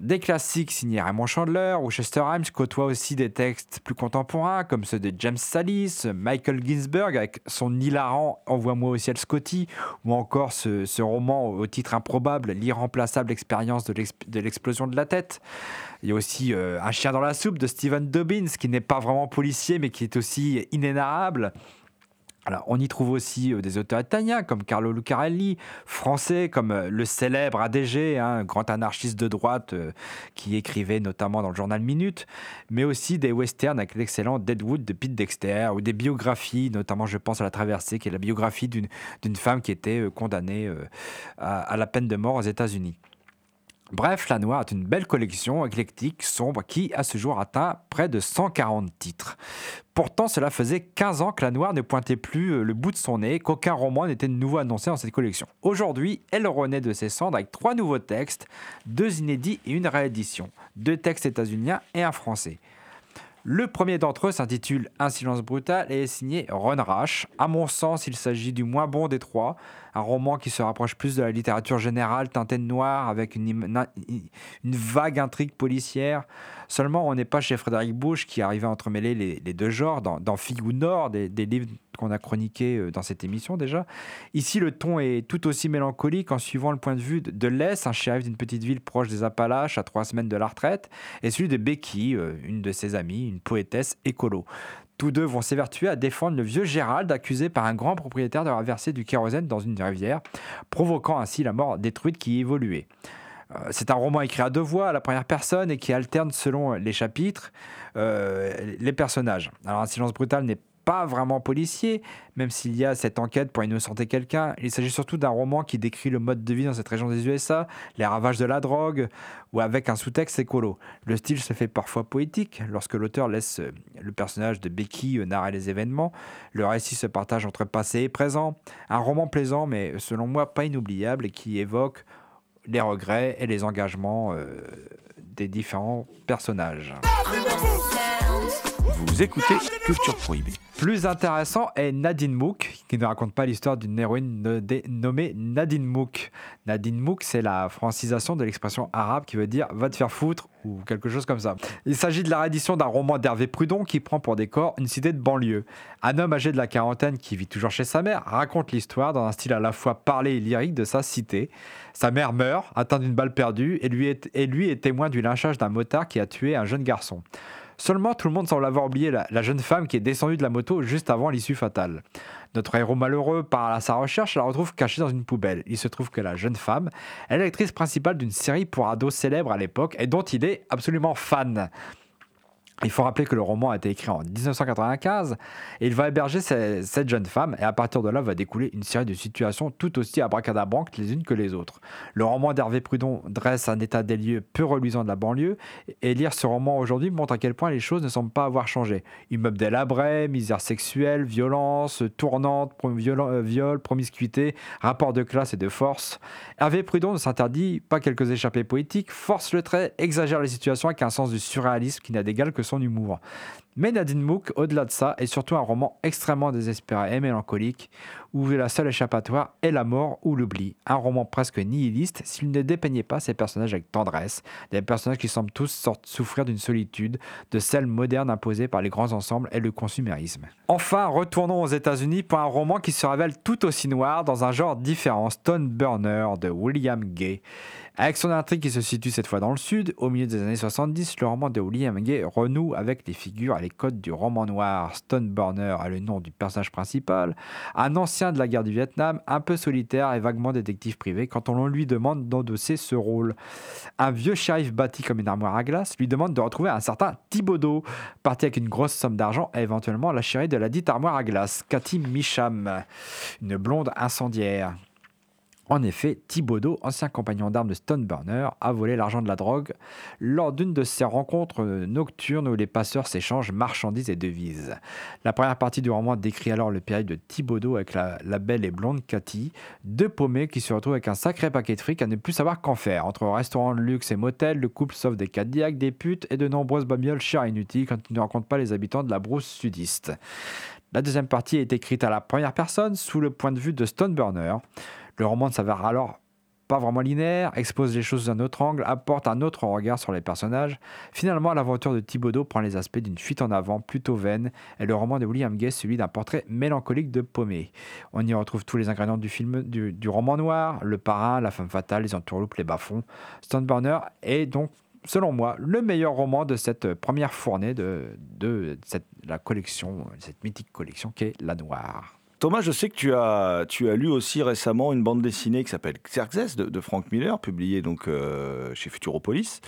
Des classiques signés Raymond Chandler ou Chester Himes côtoient aussi des textes plus contemporains comme ceux de James Salis, Michael Ginsberg avec son hilarant Envoie-moi au ciel Scotty ou encore ce, roman au titre improbable L'irremplaçable expérience de l'explosion de la tête. Il y a aussi euh, Un chien dans la soupe de Stephen Dobbins qui n'est pas vraiment policier mais qui est aussi inénarrable. On y trouve aussi euh, des auteurs italiens comme Carlo Lucarelli, français comme euh, le célèbre ADG, un hein, grand anarchiste de droite euh, qui écrivait notamment dans le journal Minute, mais aussi des westerns avec l'excellent Deadwood de Pete Dexter ou des biographies, notamment je pense à La Traversée, qui est la biographie d'une femme qui était condamnée à la peine de mort aux États-Unis. Bref, La Noire est une belle collection éclectique, sombre, qui à ce jour atteint près de 140 titres. Pourtant, cela faisait 15 ans que La Noire ne pointait plus euh, le bout de son nez, qu'aucun roman n'était de nouveau annoncé dans cette collection. Aujourd'hui, elle renaît de ses cendres avec trois nouveaux textes, deux inédits et une réédition, deux textes états-uniens et un français. Le premier d'entre eux s'intitule Un silence brutal et est signé Ron Rash. À mon sens, il s'agit du moins bon des trois, un roman qui se rapproche plus de la littérature générale teintée de noir avec une, vague intrigue policière. Seulement, on n'est pas chez Frédéric Bush qui arrivait à entremêler les, deux genres dans, dans Nord, des, livres qu'on a chroniqués euh, dans cette émission déjà. Ici, le ton est tout aussi mélancolique en suivant le point de vue de Les, un shérif d'une petite ville proche des Appalaches à trois semaines de la retraite, et celui de Becky, euh, une de ses amies, une poétesse écolo. Tous deux vont s'évertuer à défendre le vieux Gérald, accusé par un grand propriétaire d'avoir versé du kérosène dans une rivière, provoquant ainsi la mort détruite qui évoluait. Euh, c'est un roman écrit à deux voix, à la première personne, et qui alterne selon les chapitres les personnages. Alors, Un silence brutal n'est pas vraiment policier, même s'il y a cette enquête pour innocenter quelqu'un. Il s'agit surtout d'un roman qui décrit le mode de vie dans cette région des USA, les ravages de la drogue, ou avec un sous-texte écolo. Le style se fait parfois poétique lorsque l'auteur laisse euh, le personnage de Becky euh, narrer les événements. Le récit se partage entre passé et présent. Un roman plaisant, mais selon moi pas inoubliable et qui évoque les regrets et les engagements euh, des différents personnages. Vous écoutez Culture Prohibée. Plus intéressant est Nadine Mook, qui ne raconte pas l'histoire d'une héroïne nommée Nadine Mouk. Nadine Mouk, c'est la francisation de l'expression arabe qui veut dire va te faire foutre ou quelque chose comme ça. Il s'agit de la réédition d'un roman d'Hervé Prudon qui prend pour décor une cité de banlieue. Un homme âgé de la quarantaine qui vit toujours chez sa mère raconte l'histoire dans un style à la fois parlé et lyrique de sa cité. Sa mère meurt, atteinte d'une balle perdue, et lui et lui est témoin du lynchage d'un motard qui a tué un jeune garçon. Seulement, tout le monde semble avoir oublié la, jeune femme qui est descendue de la moto juste avant l'issue fatale. Notre héros malheureux part à sa recherche et la retrouve cachée dans une poubelle. Il se trouve que la jeune femme est l'actrice principale d'une série pour ados célèbre à l'époque et dont il est absolument fan. Il faut rappeler que le roman a été écrit en 1995 et il va héberger ce- cette jeune femme et à partir de là va découler une série de situations tout aussi abracadabrantes les unes que les autres. Le roman d'Hervé Prudon dresse un état des lieux peu reluisant de la banlieue et lire ce roman aujourd'hui montre à quel point les choses ne semblent pas avoir changé. Immeubles délabrés, misère sexuelle, violence, tournante, euh, viol, promiscuité, rapport de classe et de force. Hervé Prudon ne s'interdit pas quelques échappées poétiques, force le trait, exagère les situations avec un sens du surréalisme qui n'a d'égal que humour. Mais Nadine Mouk, au-delà de ça, est surtout un roman extrêmement désespéré et mélancolique, où la seule échappatoire est la mort ou l'oubli. Un roman presque nihiliste s'il ne dépeignait pas ses personnages avec tendresse, des personnages qui semblent tous souffrir d'une solitude, de celle moderne imposée par les grands ensembles et le consumérisme. Enfin, retournons aux États-Unis pour un roman qui se révèle tout aussi noir dans un genre différent, Stone Burner de William Gay. Avec son intrigue qui se situe cette fois dans le sud, au milieu des années 70, le roman de William Gay renoue avec les figures et les codes du roman noir. Stone Burner a le nom du personnage principal, un ancien de la guerre du Vietnam, un peu solitaire et vaguement détective privé quand on lui demande d'endosser ce rôle. Un vieux shérif bâti comme une armoire à glace lui demande de retrouver un certain Thibaudot, parti avec une grosse somme d'argent et éventuellement la chérie de la dite armoire à glace, Cathy Micham, une blonde incendiaire. En effet, Thibaudot, ancien compagnon d'armes de Stone Burner, a volé l'argent de la drogue lors d'une de ces rencontres nocturnes où les passeurs s'échangent marchandises et devises. La première partie du roman décrit alors le périple de Thibaudot avec la, belle et blonde Cathy, deux paumés qui se retrouvent avec un sacré paquet de fric à ne plus savoir qu'en faire. Entre restaurants de luxe et motels, le couple sauve des Cadillacs, des putes et de nombreuses babioles chères et inutiles quand il ne rencontre pas les habitants de la brousse sudiste. La deuxième partie est écrite à la première personne sous le point de vue de Stone Burner. Le roman ne s'avère alors pas vraiment linéaire, expose les choses sous un autre angle, apporte un autre regard sur les personnages. Finalement, l'aventure de Thibaudot prend les aspects d'une fuite en avant plutôt vaine, et le roman de William Gay celui d'un portrait mélancolique de paumé. On y retrouve tous les ingrédients du film du, roman noir, le parrain, la femme fatale, les entourloupes, les bas-fonds. Stoneburner est donc selon moi, le meilleur roman de cette première fournée de, de cette, la collection, cette mythique collection qu'est La Noire. Thomas, je sais que tu as, lu aussi récemment une bande dessinée qui s'appelle Xerxes de, Frank Miller, publiée donc euh, chez Futuropolis,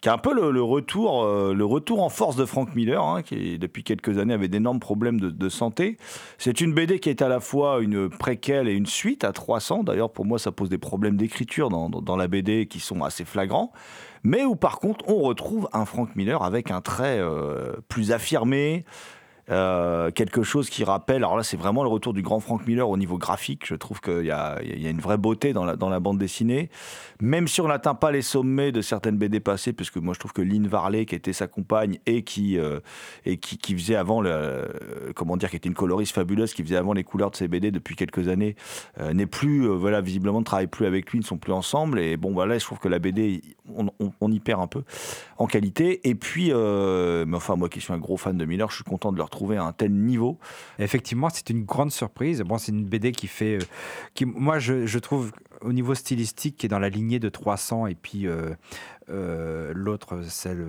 qui est un peu le, retour, euh, le retour en force de Frank Miller, hein, qui depuis quelques années avait d'énormes problèmes de, santé. C'est une BD qui est à la fois une préquelle et une suite à 300. D'ailleurs, pour moi, ça pose des problèmes d'écriture dans la BD qui sont assez flagrants mais où par contre on retrouve un Frank Miller avec un trait euh, plus affirmé, euh, quelque chose qui rappelle, alors là c'est vraiment le retour du grand Frank Miller au niveau graphique, je trouve qu'il y y a une vraie beauté dans la, dans la bande dessinée, même si on n'atteint pas les sommets de certaines BD passées, puisque moi je trouve que Lynn Varley, qui était sa compagne et qui, euh, et qui, faisait avant, euh, comment dire, qui était une coloriste fabuleuse, qui faisait avant les couleurs de ses BD depuis quelques années, n'est plus, voilà, visiblement ne travaille plus avec lui, ne sont plus ensemble, et bon voilà, je trouve que la BD, on y perd un peu en qualité, et puis, mais enfin moi qui suis un gros fan de Miller, je suis content de le retrouver trouver à un tel niveau. Effectivement, c'est une grande surprise. Bon, c'est une BD qui fait, euh, qui, moi, je, je, trouve au niveau stylistique, qui est dans la lignée de 300, et puis euh, euh, l'autre, celle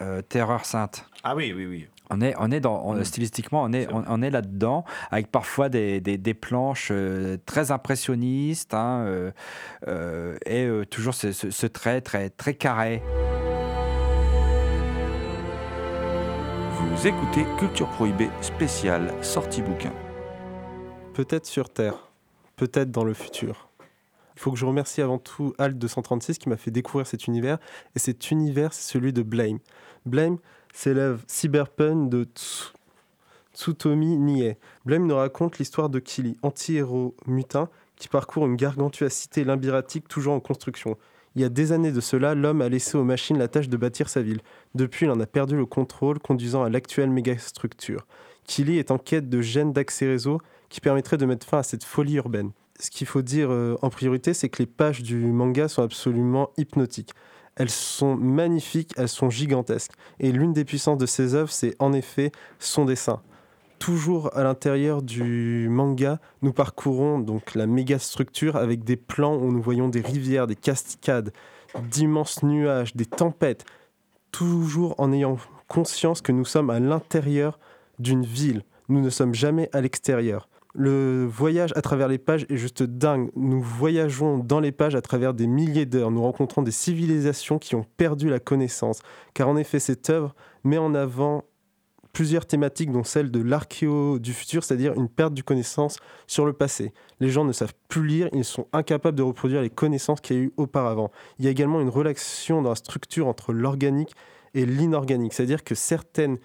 euh, Terreur Sainte. Ah oui, oui, oui. On est, on est dans, on, stylistiquement, on est, on, on est là-dedans, avec parfois des, des, des planches euh, très impressionnistes, hein, euh, euh, et toujours ce, ce, ce, trait très, très carré. Vous écoutez Culture Prohibée spéciale sortie bouquin. Peut-être sur Terre, peut-être dans le futur. Il faut que je remercie avant tout Alt 236 qui m'a fait découvrir cet univers. Et cet univers, c'est celui de Blame. Blame, c'est l'œuvre cyberpunk de Tsutomi Nie. Blame nous raconte l'histoire de Kili, anti-héros mutin qui parcourt une gargantueuse cité limbiratique toujours en construction. Il y a des années de cela, l'homme a laissé aux machines la tâche de bâtir sa ville. Depuis, il en a perdu le contrôle, conduisant à l'actuelle mégastructure. Kili est en quête de gènes d'accès réseau qui permettraient de mettre fin à cette folie urbaine. Ce qu'il faut dire euh, en priorité, c'est que les pages du manga sont absolument hypnotiques. Elles sont magnifiques, elles sont gigantesques. Et l'une des puissances de ces œuvres, c'est en effet son dessin. Toujours à l'intérieur du manga, nous parcourons donc la méga structure avec des plans où nous voyons des rivières, des cascades, d'immenses nuages, des tempêtes, toujours en ayant conscience que nous sommes à l'intérieur d'une ville. Nous ne sommes jamais à l'extérieur. Le voyage à travers les pages est juste dingue. Nous voyageons dans les pages à travers des milliers d'heures. Nous rencontrons des civilisations qui ont perdu la connaissance. Car en effet, cette œuvre met en avant plusieurs thématiques, dont celle de l'archéo du futur, c'est-à-dire une perte du connaissance sur le passé. Les gens ne savent plus lire, ils sont incapables de reproduire les connaissances qu'il y a eu auparavant. Il y a également une relation dans la structure entre l'organique et l'inorganique, c'est-à-dire que certaines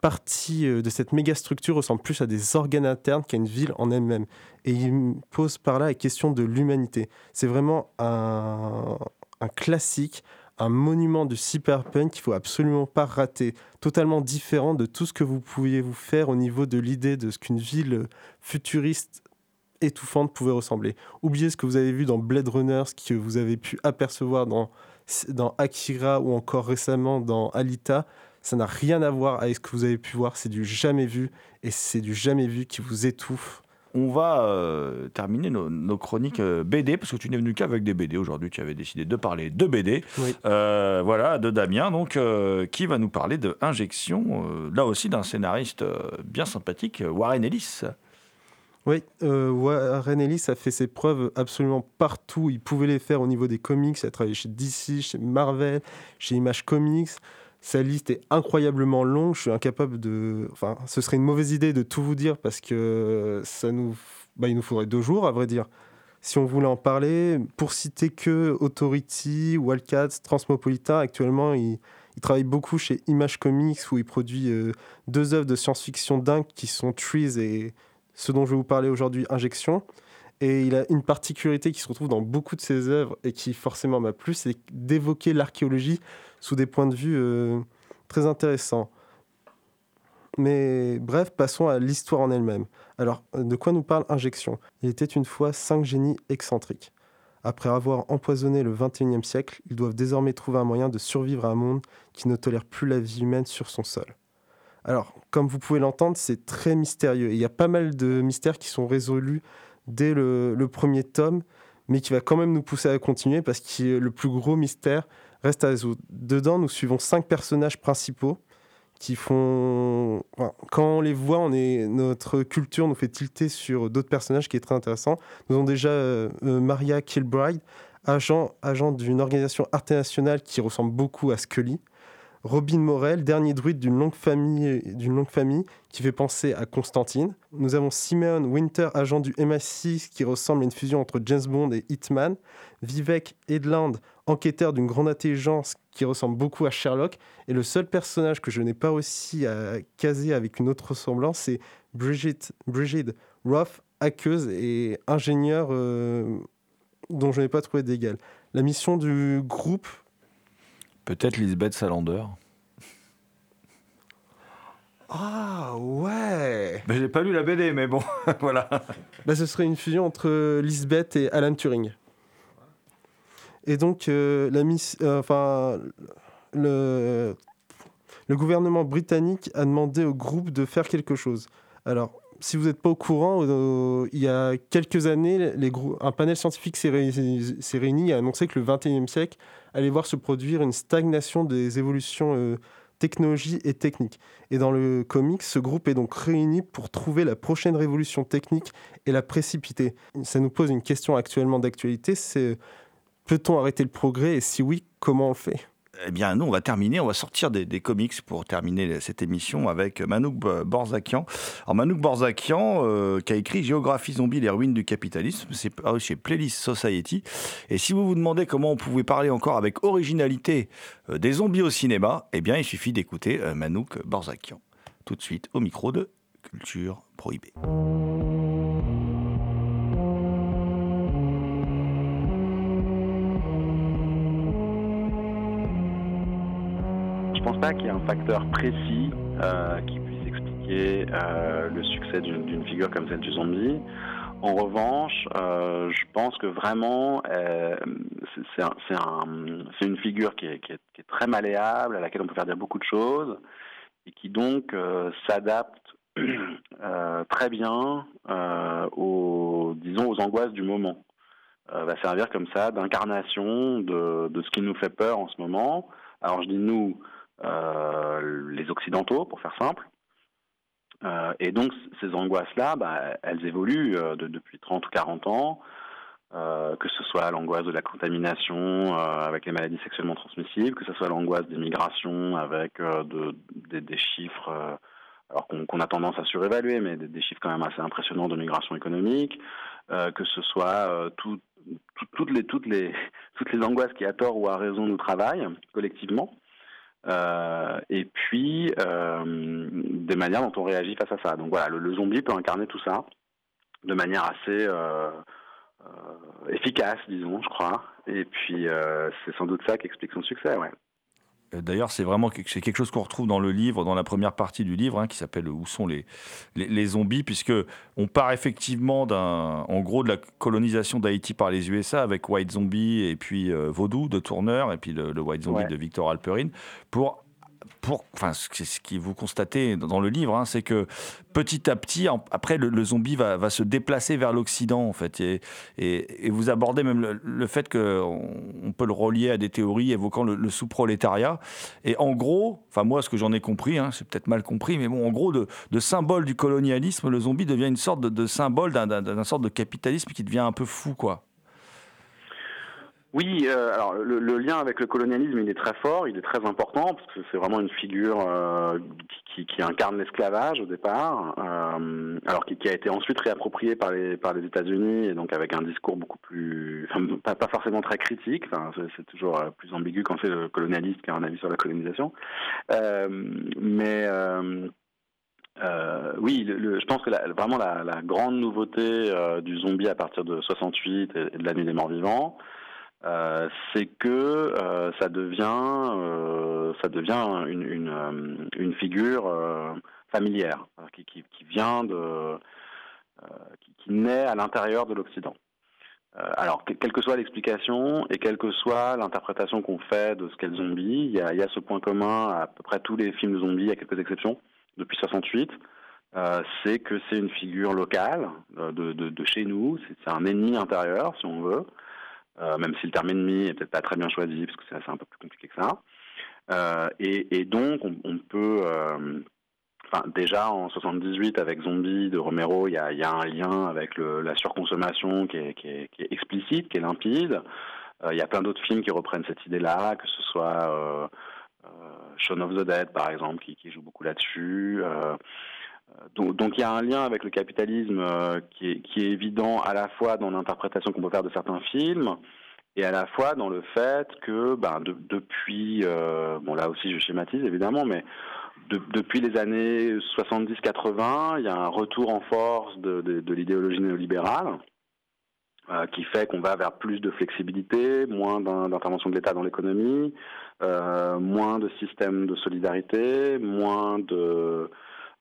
parties euh, de cette méga structure ressemblent plus à des organes internes qu'à une ville en elle-même. Et il pose par là la question de l'humanité. C'est vraiment un, un classique, un monument du cyberpunk qu'il faut absolument pas rater, totalement différent de tout ce que vous pouviez vous faire au niveau de l'idée de ce qu'une ville futuriste étouffante pouvait ressembler. Oubliez ce que vous avez vu dans Blade Runner, ce que vous avez pu apercevoir dans, dans Akira ou encore récemment dans Alita. Ça n'a rien à voir avec ce que vous avez pu voir, c'est du jamais vu et c'est du jamais vu qui vous étouffe. On va euh, terminer nos, nos chroniques euh, BD, parce que tu n'es venu qu'avec des BD aujourd'hui, tu avais décidé de parler de BD. Oui. Euh, voilà, de Damien, donc, qui va nous parler de Injection, là aussi d'un scénariste bien sympathique, Warren Ellis. Oui, Warren Ellis a fait ses preuves absolument partout. Il pouvait les faire au niveau des comics. Il a travaillé chez DC, chez Marvel, chez Image Comics. Sa liste est incroyablement longue. Je suis incapable de. Enfin, ce serait une mauvaise idée de tout vous dire parce que ça nous. Bah, il nous faudrait deux jours, à vrai dire. Si on voulait en parler, pour citer que Authority, Wildcats, Transmopolitan, actuellement, il, il travaille beaucoup chez Image Comics où il produit euh, deux œuvres de science-fiction dingues qui sont Trees et ce dont je vais vous parler aujourd'hui, Injection. Et il a une particularité qui se retrouve dans beaucoup de ses œuvres et qui forcément m'a plu, c'est d'évoquer l'archéologie sous des points de vue euh, très intéressants. Mais bref, passons à l'histoire en elle-même. Alors, de quoi nous parle Injection? Il était une fois cinq génies excentriques. Après avoir empoisonné le 21e siècle, ils doivent désormais trouver un moyen de survivre à un monde qui ne tolère plus la vie humaine sur son sol. Alors, comme vous pouvez l'entendre, c'est très mystérieux. Il y a pas mal de mystères qui sont résolus dès le, le premier tome, mais qui va quand même nous pousser à continuer parce que le plus gros mystère reste à résoudre. Dedans, nous suivons cinq personnages principaux qui font. quand on les voit, on est... notre culture nous fait tilter sur d'autres personnages qui est très intéressant. Nous avons déjà euh, euh, Maria Kilbride, agent, agent d'une organisation internationale qui ressemble beaucoup à Scully. Robin Morel, dernier druide d'une longue famille, d'une longue famille qui fait penser à Constantine. Nous avons Simeon Winter, agent du MI6 qui ressemble à une fusion entre James Bond et Hitman. Vivek Edland, enquêteur d'une grande intelligence qui ressemble beaucoup à Sherlock. Et le seul personnage que je n'ai pas réussi à caser avec une autre ressemblance, c'est Brigitte, Brigitte Roth, hackeuse et ingénieure euh, dont je n'ai pas trouvé d'égal. La mission du groupe Peut-être Lisbeth Salander. Ah ouais Mais j'ai pas lu la BD, mais bon, voilà. bah, Ce serait une fusion entre Lisbeth et Alan Turing. Et donc, euh, la miss, euh, enfin, le, le gouvernement britannique a demandé au groupe de faire quelque chose. Alors, si vous n'êtes pas au courant, euh, il y a quelques années, les grou- un panel scientifique s'est réuni, s'est réuni et a annoncé que le 21e siècle allait voir se produire une stagnation des évolutions euh, technologiques et techniques. Et dans le comics, ce groupe est donc réuni pour trouver la prochaine révolution technique et la précipiter. Ça nous pose une question actuellement d'actualité, c'est peut-on arrêter le progrès et si oui, comment on le fait? Eh bien, nous, on va terminer, on va sortir des, comics pour terminer cette émission avec Manouk Borzakian. Alors, Manouk Borzakian, euh, qui a écrit Géographie zombie, les ruines du capitalisme, c'est paru chez Playlist Society. Et si vous vous demandez comment on pouvait parler encore avec originalité euh, des zombies au cinéma, eh bien, il suffit d'écouter euh, Manouk Borzakian. Tout de suite au micro de Culture Prohibée. Pas qu'il y ait un facteur précis euh, qui puisse expliquer expliquer le succès d'une figure comme celle du zombie. En revanche, je pense que vraiment, c'est une figure qui est, très malléable, à laquelle on peut faire dire beaucoup de choses, et qui donc s'adapte très bien aux, disons, aux angoisses du moment. Euh, va servir comme ça d'incarnation de, ce qui nous fait peur en ce moment. Alors je dis nous, euh, les Occidentaux, pour faire simple. Euh, et donc ces angoisses-là, bah, elles évoluent de, depuis 30 ou 40 ans, que ce soit l'angoisse de la contamination avec les maladies sexuellement transmissibles, que ce soit l'angoisse des migrations avec de, des chiffres alors qu'on a tendance à surévaluer, mais des, chiffres quand même assez impressionnants de migration économique, que ce soit toutes les angoisses qui, à tort ou à raison, nous travaillent collectivement. Euh, et puis, euh, des manières dont on réagit face à ça. Donc voilà, le, zombie peut incarner tout ça de manière assez euh, efficace, disons, je crois. Et puis, c'est sans doute ça qui explique son succès, ouais. Euh, d'ailleurs, c'est vraiment c'est quelque chose qu'on retrouve dans le livre, dans la première partie du livre, hein, qui s'appelle Où sont les, les, zombies, puisque on part effectivement d'un, en gros, de la colonisation d'Haïti par les USA avec White Zombie et puis euh, Vaudou de Tourneur et puis le, White Zombie de Victor Alperin pour pour, enfin, ce que vous constatez dans le livre, hein, c'est que petit à petit, après, le, zombie va, se déplacer vers l'Occident, en fait. Et, vous abordez même le, fait qu'on on peut le relier à des théories évoquant le, sous-prolétariat. Et en gros, enfin, moi, ce que j'en ai compris, hein, c'est peut-être mal compris, mais bon, en gros, de, de, symbole du colonialisme, le zombie devient une sorte de, de symbole d'un sorte de capitalisme qui devient un peu fou, quoi. Oui, euh, alors le, lien avec le colonialisme, il est très fort, il est très important parce que c'est vraiment une figure euh, qui, incarne l'esclavage au départ, euh, alors qui, a été ensuite réapproprié par les par les États-Unis et donc avec un discours beaucoup plus, pas, pas, forcément très critique. Enfin, c'est toujours plus ambigu quand c'est le colonialiste qui a un avis sur la colonisation, mais oui, je pense que vraiment la, grande nouveauté du zombie à partir de 68 et de la nuit des morts vivants. Euh, c'est que euh, ça devient, euh, ça devient une, figure familière qui, qui, vient de, qui, naît à l'intérieur de l'Occident. alors, quelle que soit l'explication et quelle que soit l'interprétation qu'on fait de ce qu'est le zombie, il y, a, ce point commun à, peu près tous les films zombies, à quelques exceptions, depuis 68. Euh, c'est que c'est une figure locale de chez nous, c'est un ennemi intérieur, si on veut, euh, même si le terme ennemi est peut-être pas très bien choisi, parce que c'est un peu plus compliqué que ça. Euh, et, donc, on, peut... Euh, déjà en 78 avec Zombie de Romero, il y a, un lien avec la surconsommation qui est, explicite, qui est limpide. Il y a plein d'autres films qui reprennent cette idée-là, que ce soit Shaun of the Dead par exemple, qui, joue beaucoup là-dessus. Donc, il y a un lien avec le capitalisme euh, qui, est, évident à la fois dans l'interprétation qu'on peut faire de certains films et à la fois dans le fait que ben, depuis, euh, bon là aussi je schématise évidemment, mais depuis les années 70-80, il y a un retour en force de, l'idéologie néolibérale qui fait qu'on va vers plus de flexibilité, moins d'intervention de l'État dans l'économie, moins de systèmes de solidarité, moins de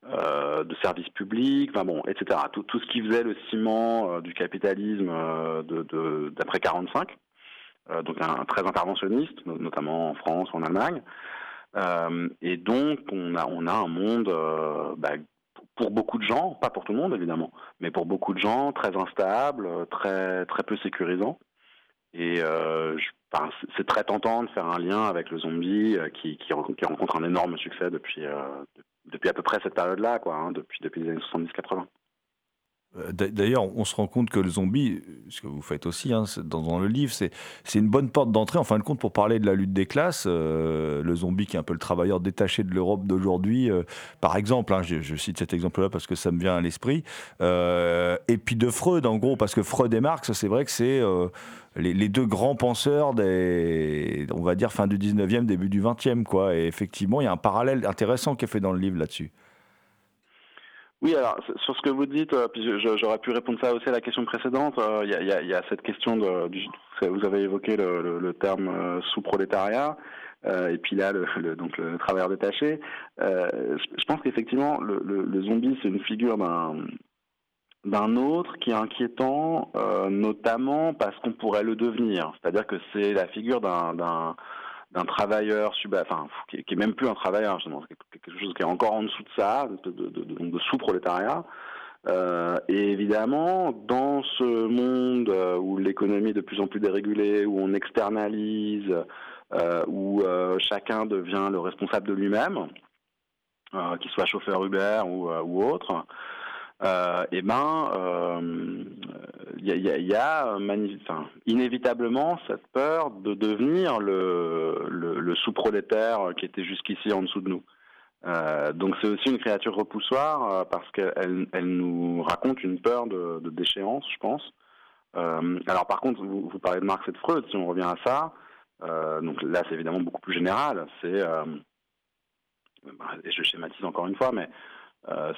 euh, de services publics, enfin bon, etc. Tout, ce qui faisait le ciment euh, du capitalisme euh, d'après de, 45, donc un, très interventionniste, notamment en France en Allemagne. et donc on a on a un monde bah, pour beaucoup de gens, pas pour tout le monde évidemment, mais pour beaucoup de gens très instable, très très peu sécurisant. Et c'est très tentant de faire un lien avec le zombie qui, qui, rencontre un énorme succès depuis à peu près cette période-là, quoi, hein, depuis, depuis les années 70-80. Euh, d'ailleurs, on se rend compte que le zombie, ce que vous faites aussi hein, dans, le livre, c'est une bonne porte d'entrée, en fin de compte, pour parler de la lutte des classes. Euh, le zombie qui est un peu le travailleur détaché de l'Europe d'aujourd'hui, euh, par exemple, hein, je, cite cet exemple-là parce que ça me vient à l'esprit. et puis de Freud, en gros, parce que Freud et Marx, c'est vrai que c'est les, deux grands penseurs des, on va dire, fin du 19e, début du 20e. Quoi. Et effectivement, il y a un parallèle intéressant qui est fait dans le livre là-dessus. Oui, alors sur ce que vous dites, euh, puis j'aurais pu répondre ça aussi à la question précédente. Euh, il y, a, cette question de, vous avez évoqué le, terme euh, sous-prolétariat. et puis là, le, donc le travailleur détaché. je, pense qu'effectivement, le, zombie, c'est une figure d'un d'un autre qui est inquiétant, notamment parce qu'on pourrait le devenir. C'est-à-dire que c'est la figure d'un d'un travailleur enfin, qui, est même plus un travailleur, quelque chose qui est encore en dessous de ça, de, sous-prolétariat. Euh, et évidemment, dans ce monde euh, où l'économie est de plus en plus dérégulée, où on externalise, euh, où chacun devient le responsable de lui-même, qu'il soit chauffeur Uber ou autre, euh, eh ben, il y a, y a, inévitablement cette peur de devenir le, sous-prolétaire qui était jusqu'ici en dessous de nous. Euh, donc c'est aussi une créature repoussoire euh, parce qu'elle elle nous raconte une peur de, déchéance, je pense. Euh, alors par contre, vous, parlez de Marx et de Freud, si on revient à ça, euh, donc là c'est évidemment beaucoup plus général, c'est, euh, et je schématise encore une fois, mais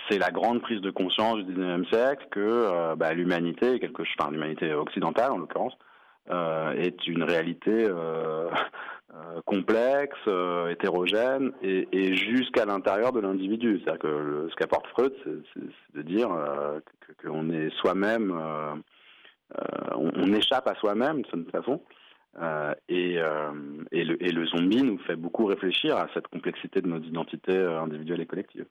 c'est la grande prise de conscience du 19e siècle que bah, l'humanité, quelque enfin l'humanité occidentale en l'occurrence, est une réalité euh, complexe, euh, hétérogène et, jusqu'à l'intérieur de l'individu. C'est-à-dire que ce qu'apporte Freud, c'est de dire euh, qu'on est soi-même, euh, on, échappe à soi-même de toute façon. et, le, et le zombie nous fait beaucoup réfléchir à cette complexité de nos identités individuelles et collectives.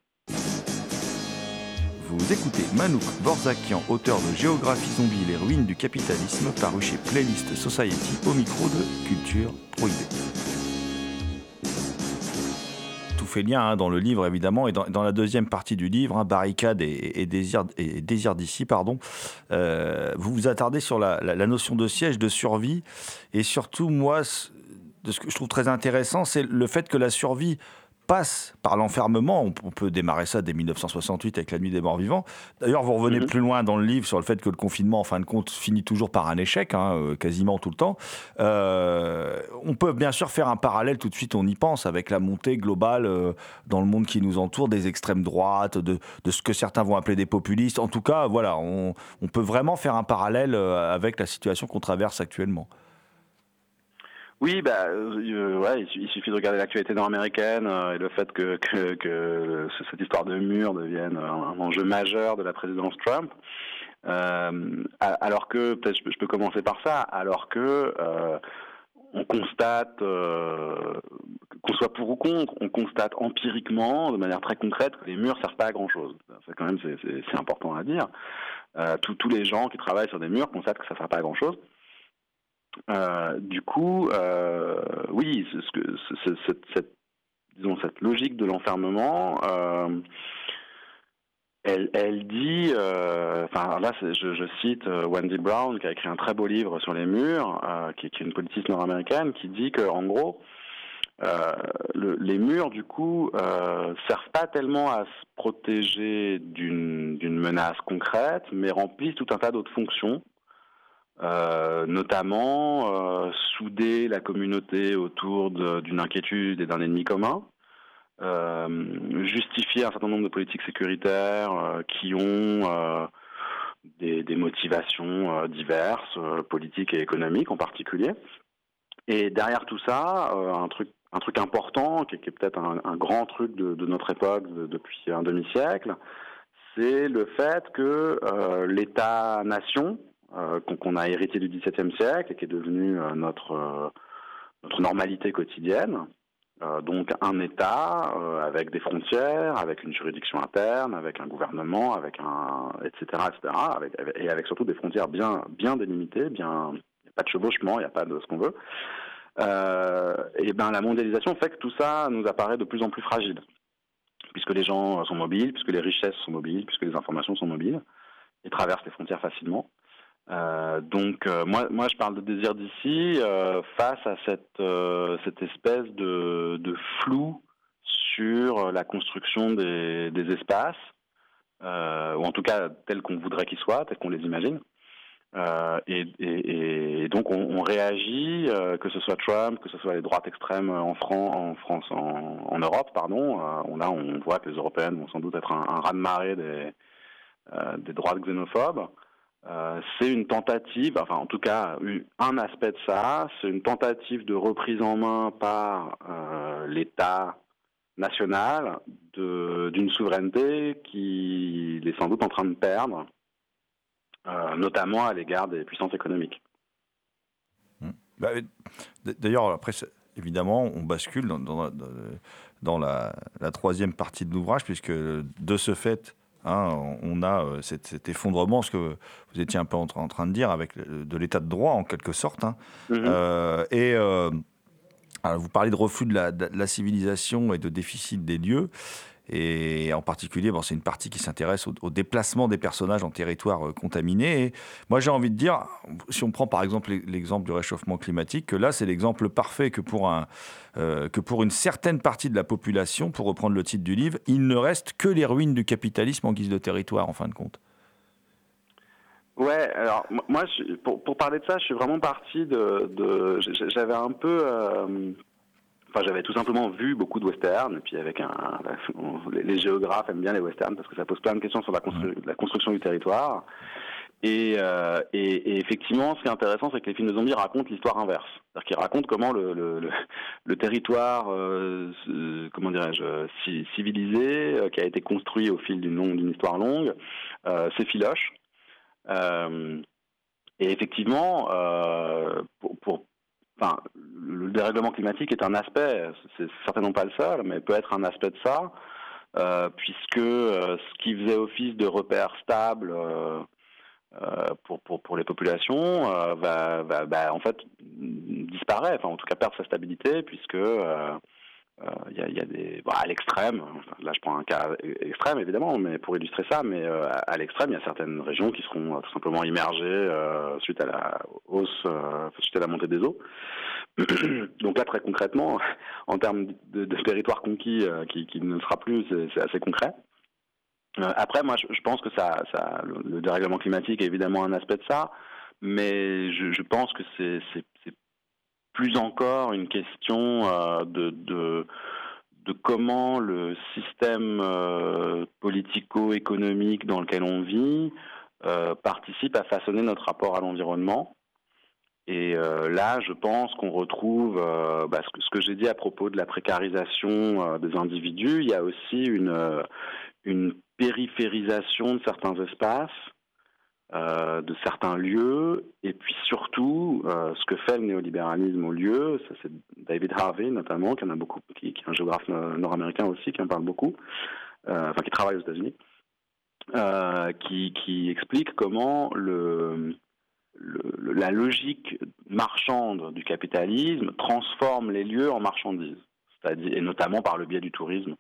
Vous écoutez Manouk Borzakian, auteur de Géographie zombie, les ruines du capitalisme, paru chez Playlist Society au micro de Culture Prohibée. Fait lien hein, dans le livre, évidemment, et dans, la deuxième partie du livre, hein, Barricade et, Désir, d'ici, pardon, euh, vous vous attardez sur la, notion de siège, de survie, et surtout, moi, de ce que je trouve très intéressant, c'est le fait que la survie passe par l'enfermement. On, peut démarrer ça dès 1968 avec la nuit des morts vivants. D'ailleurs, vous revenez mmh. plus loin dans le livre sur le fait que le confinement, en fin de compte, finit toujours par un échec, hein, euh, quasiment tout le temps. Euh, on peut bien sûr faire un parallèle, tout de suite on y pense, avec la montée globale euh, dans le monde qui nous entoure des extrêmes droites, de, de, ce que certains vont appeler des populistes. En tout cas, voilà, on, on peut vraiment faire un parallèle avec la situation qu'on traverse actuellement. Oui, bah, euh, ouais, il suffit de regarder l'actualité nord-américaine euh, et le fait que, que, que, cette histoire de mur devienne un, enjeu majeur de la présidence Trump. Euh, alors que, peut-être je, je, peux commencer par ça, alors que euh, on constate, euh, qu'on soit pour ou contre, on constate empiriquement, de manière très concrète, que les murs servent pas à grand-chose. C'est quand même c'est important à dire. tous les gens qui travaillent sur des murs constatent que ça ne sert pas à grand-chose. Euh, du coup, euh, oui, cette, logique de l'enfermement, euh, elle, dit, enfin là, je, cite Wendy Brown qui a écrit un très beau livre sur les murs, qui, est une politiste nord-américaine, qui dit que en gros, le, les murs, du coup, servent pas tellement à se protéger d'une menace concrète, mais remplissent tout un tas d'autres fonctions euh, notamment euh, souder la communauté autour d'une inquiétude et d'un ennemi commun, euh, justifier un certain nombre de politiques sécuritaires qui ont des, motivations diverses, politiques et économiques en particulier. Et derrière tout ça, un truc important, qui est, peut-être un, grand truc de, notre époque de, depuis un demi-siècle, c'est le fait que l'État-nation, qu'on a hérité du XVIIe siècle et qui est devenu euh, notre, euh, notre normalité quotidienne. donc un État avec des frontières, avec une juridiction interne, avec un gouvernement, avec un etc etc et avec surtout des frontières bien bien délimitées, bien n'y a pas de chevauchement, il n'y a pas de ce qu'on veut. Euh, et ben la mondialisation fait que tout ça nous apparaît de plus en plus fragile, puisque les gens sont mobiles, puisque les richesses sont mobiles, puisque les informations sont mobiles et traversent les frontières facilement. Euh, donc euh, moi, moi je parle de désir d'ici euh, face à cette, cette espèce de, de, flou sur la construction des, des espaces, ou en tout cas tel qu'on voudrait qu'ils soient, tel qu'on les imagine. Et, et, donc on, réagit, que ce soit Trump, que ce soit les droites extrêmes en, Fran en France, en, en Europe, pardon. on, là on voit que les Européennes vont sans doute être un, un raz-de-marée des, des droites xénophobes. Euh, c'est une tentative, enfin en tout cas un aspect de ça, c'est une tentative de reprise en main par euh, l'État national d'une souveraineté qu'il est sans doute en train de perdre, euh, notamment à l'égard des puissances économiques. Mmh. Bah, d'ailleurs, après, évidemment, on bascule dans, la, troisième partie de l'ouvrage, puisque de ce fait, Hein, on a euh, cet, effondrement, ce que vous étiez un peu en, train de dire, avec de l'état de droit en quelque sorte. Hein. Mhm. Euh, et euh, vous parlez de refus de la, civilisation et de déficit des lieux. Et en particulier, c'est une partie qui s'intéresse au, déplacement des personnages en territoire euh, contaminé. Et moi, j'ai envie de dire, si on prend par exemple l'exemple du réchauffement climatique, que là, c'est l'exemple parfait que pour, un, euh, que pour une certaine partie de la population, pour reprendre le titre du livre, il ne reste que les ruines du capitalisme en guise de territoire, en fin de compte. Ouais, alors moi, pour, parler de ça, je suis vraiment parti de. de J'avais un peu. Euh, Enfin, j'avais tout simplement vu beaucoup de westerns, et puis avec un, les géographes aiment bien les westerns parce que ça pose plein de questions sur la, la construction du territoire. Et, euh, et, et, effectivement, ce qui est intéressant, c'est que les films de zombies racontent l'histoire inverse. C'est-à-dire qu'ils racontent comment le, le, le, territoire, euh, comment dirais-je, civilisé, euh, qui a été construit au fil d'une histoire longue, s'effiloche. Et effectivement, pour, pour, enfin, le dérèglement climatique est un aspect, c'est certainement pas le seul, mais peut être un aspect de ça, euh, puisque euh, ce qui faisait office de repère stable euh, pour, pour, pour, les populations va, va, va, en fait disparaît, enfin en tout cas perdre sa stabilité, puisque il euh, y, a, des à l'extrême. là, je prends un cas extrême évidemment, mais pour illustrer ça, mais euh, à, l'extrême, il y a certaines régions qui seront euh, tout simplement immergées suite à la hausse, suite à la montée des eaux. Donc là, très concrètement, en termes de, territoire conquis qui, ne sera plus, c'est assez concret. après, moi, je, pense que ça, le, dérèglement climatique est évidemment un aspect de ça, mais je pense que c'est plus encore une question euh, de, comment le système euh, politico-économique dans lequel on vit euh, participe à façonner notre rapport à l'environnement. Et là, je pense qu'on retrouve bah, ce que, j'ai dit à propos de la précarisation des individus. Il y a aussi une périphérisation de certains espaces euh, de certains lieux, et puis surtout, euh, ce que fait le néolibéralisme au lieu, ça c'est David Harvey notamment, qui en a beaucoup, qui, est un géographe nord-américain aussi, qui en parle beaucoup, euh, enfin qui travaille aux États-Unis, qui, explique comment la logique marchande du capitalisme transforme les lieux en marchandises, c'est-à-dire et notamment par le biais du tourisme.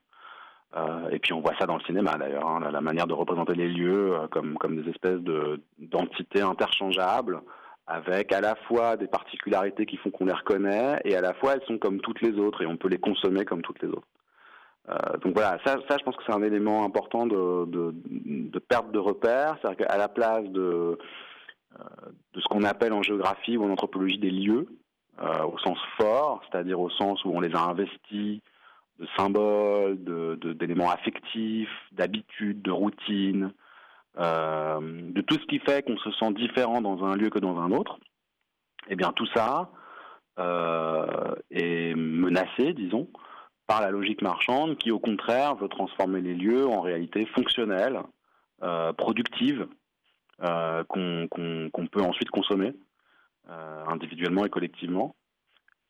Euh, et puis on voit ça dans le cinéma d'ailleurs, hein, la, manière de représenter les lieux euh, comme, comme des espèces de, d'entités interchangeables, avec à la fois des particularités qui font qu'on les reconnaît, et à la fois elles sont comme toutes les autres, et on peut les consommer comme toutes les autres. Euh, donc voilà, ça, je pense que c'est un élément important de, de, de perte de repères, c'est-à-dire qu'à la place de, de ce qu'on appelle en géographie ou en anthropologie des lieux, au sens fort, c'est-à-dire au sens où on les a investis, de symboles, d'éléments affectifs, d'habitudes, de routines, euh, de tout ce qui fait qu'on se sent différent dans un lieu que dans un autre, eh bien tout ça euh, est menacé, disons, par la logique marchande qui, au contraire, veut transformer les lieux en réalité fonctionnelle, euh, productive, euh, qu'on peut ensuite consommer individuellement et collectivement.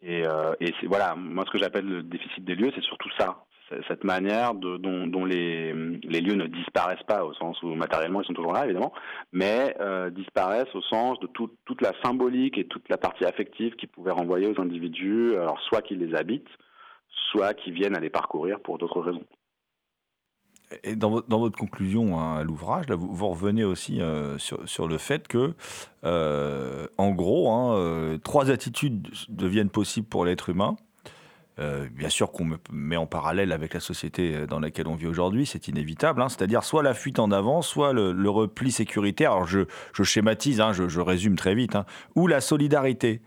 Et, euh, c'est voilà, moi ce que j'appelle le déficit des lieux, c'est surtout ça, cette manière dont, les, lieux ne disparaissent pas au sens où matériellement ils sont toujours là évidemment, mais euh, disparaissent au sens de tout, toute la symbolique et toute la partie affective qui pouvait renvoyer aux individus, alors soit qu'ils les habitent, soit qu'ils viennent à les parcourir pour d'autres raisons. Et dans, votre, conclusion hein, à l'ouvrage, vous, revenez aussi euh, sur, le fait que, euh, en gros, hein, euh, trois attitudes deviennent possibles pour l'être humain. Bien sûr qu'on met en parallèle avec la société dans laquelle on vit aujourd'hui, c'est inévitable. Hein, C'est-à-dire soit la fuite en avant, soit le, repli sécuritaire. Alors je, schématise, je, résume très vite, ou la solidarité.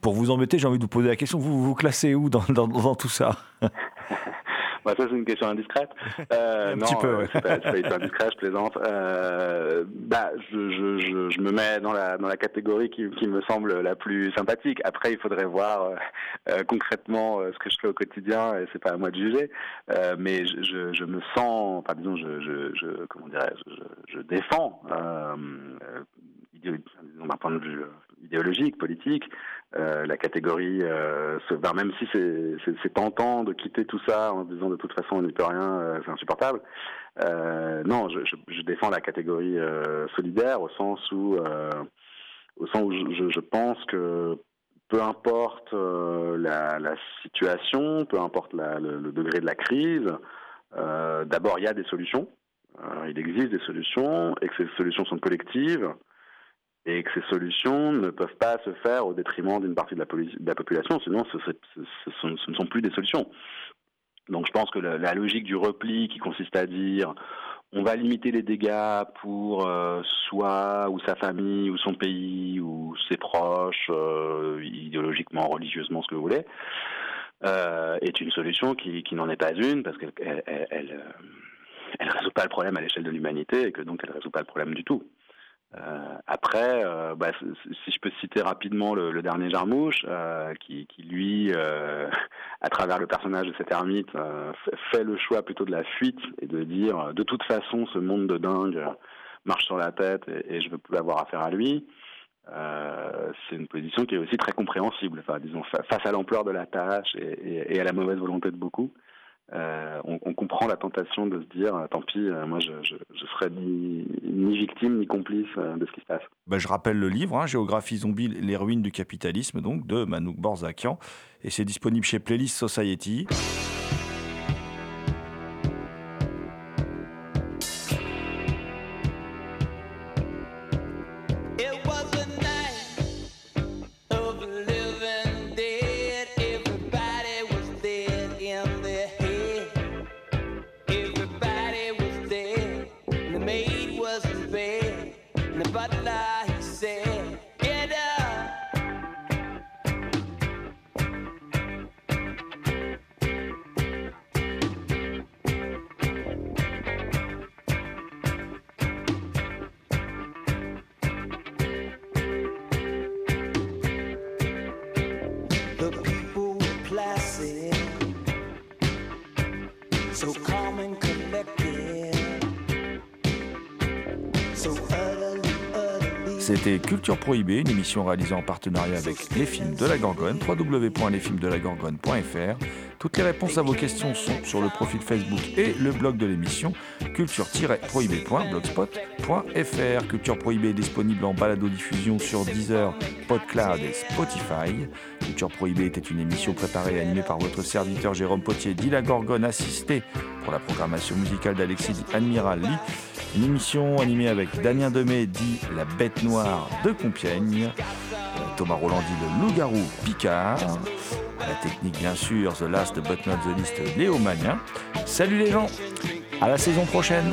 Pour vous embêter, j'ai envie de vous poser la question vous vous, classez où dans tout ça? bah, ça c'est une question indiscrète. Euh, Un non, petit peu, euh, ouais. c'est pas, c'est pas indiscret, je plaisante. Euh, bah, je, je, je, je me mets dans la dans la catégorie qui, qui me semble la plus sympathique. Après, il faudrait voir euh, euh, concrètement euh, ce que je fais au quotidien, et c'est pas à moi de juger. Euh, mais je, je, je me sens, enfin disons, je, je, je comment dirais-je, je, je défends. D'un point de vue idéologique, politique, euh, la catégorie, euh, même si c'est- tentant de quitter tout ça en disant de toute façon on n'y peut rien, euh, c'est insupportable. Non, je, défends la catégorie solidaire au sens où, au sens où je, pense que peu importe la, situation, peu importe le, degré de la crise, d'abord il y a des solutions. Il existe des solutions et que ces solutions sont collectives et que ces solutions ne peuvent pas se faire au détriment d'une partie de la, de la population, sinon ce, ne sont plus des solutions. Donc je pense que la, logique du repli qui consiste à dire on va limiter les dégâts pour euh, soi ou sa famille ou son pays ou ses proches, euh, idéologiquement, religieusement, ce que vous voulez, euh, est une solution qui, n'en est pas une parce qu'elle elle, résout pas le problème à l'échelle de l'humanité et que donc elle résout pas le problème du tout. Euh, après, euh, bah, si je peux citer rapidement le, le dernier Jarmouche, euh, qui, qui lui, euh, à travers le personnage de cet ermite, euh, fait- le choix plutôt de la fuite et de dire, euh, de toute façon, ce monde de dingue marche sur la tête et, et je veux plus avoir affaire à lui. C'est une position qui est aussi très compréhensible, enfin, disons, fa- face à l'ampleur de la tâche et, et- et à la mauvaise volonté de beaucoup. Euh, on, comprend la tentation de se dire, euh, tant pis, euh, moi je, je, serai ni, victime ni complice de ce qui se passe. Bah, je rappelle le livre, hein, Géographie zombie, les ruines du capitalisme, donc de Manouk Borzakian, et c'est disponible chez Playlist Society. Culture Prohibée, une émission réalisée en partenariat avec les films de la Gorgone, www.lesfilmsdelagorgone.fr. Toutes les réponses à vos questions sont sur le profil Facebook et le blog de l'émission culture-prohibée.blogspot.fr. Culture Prohibée est disponible en balado-diffusion sur Deezer, PodCloud et Spotify. Culture Prohibée était une émission préparée et animée par votre serviteur Jérôme Potier, dit la Gorgone, assisté pour la programmation musicale d'Alexis Admiral Lee. Une émission animée avec Damien Demet, dit la bête noire de Compiègne. Thomas Roland dit le loup-garou Picard. La technique, bien sûr, The Last But Not The List, Léo Magnin. Salut les gens, à la saison prochaine.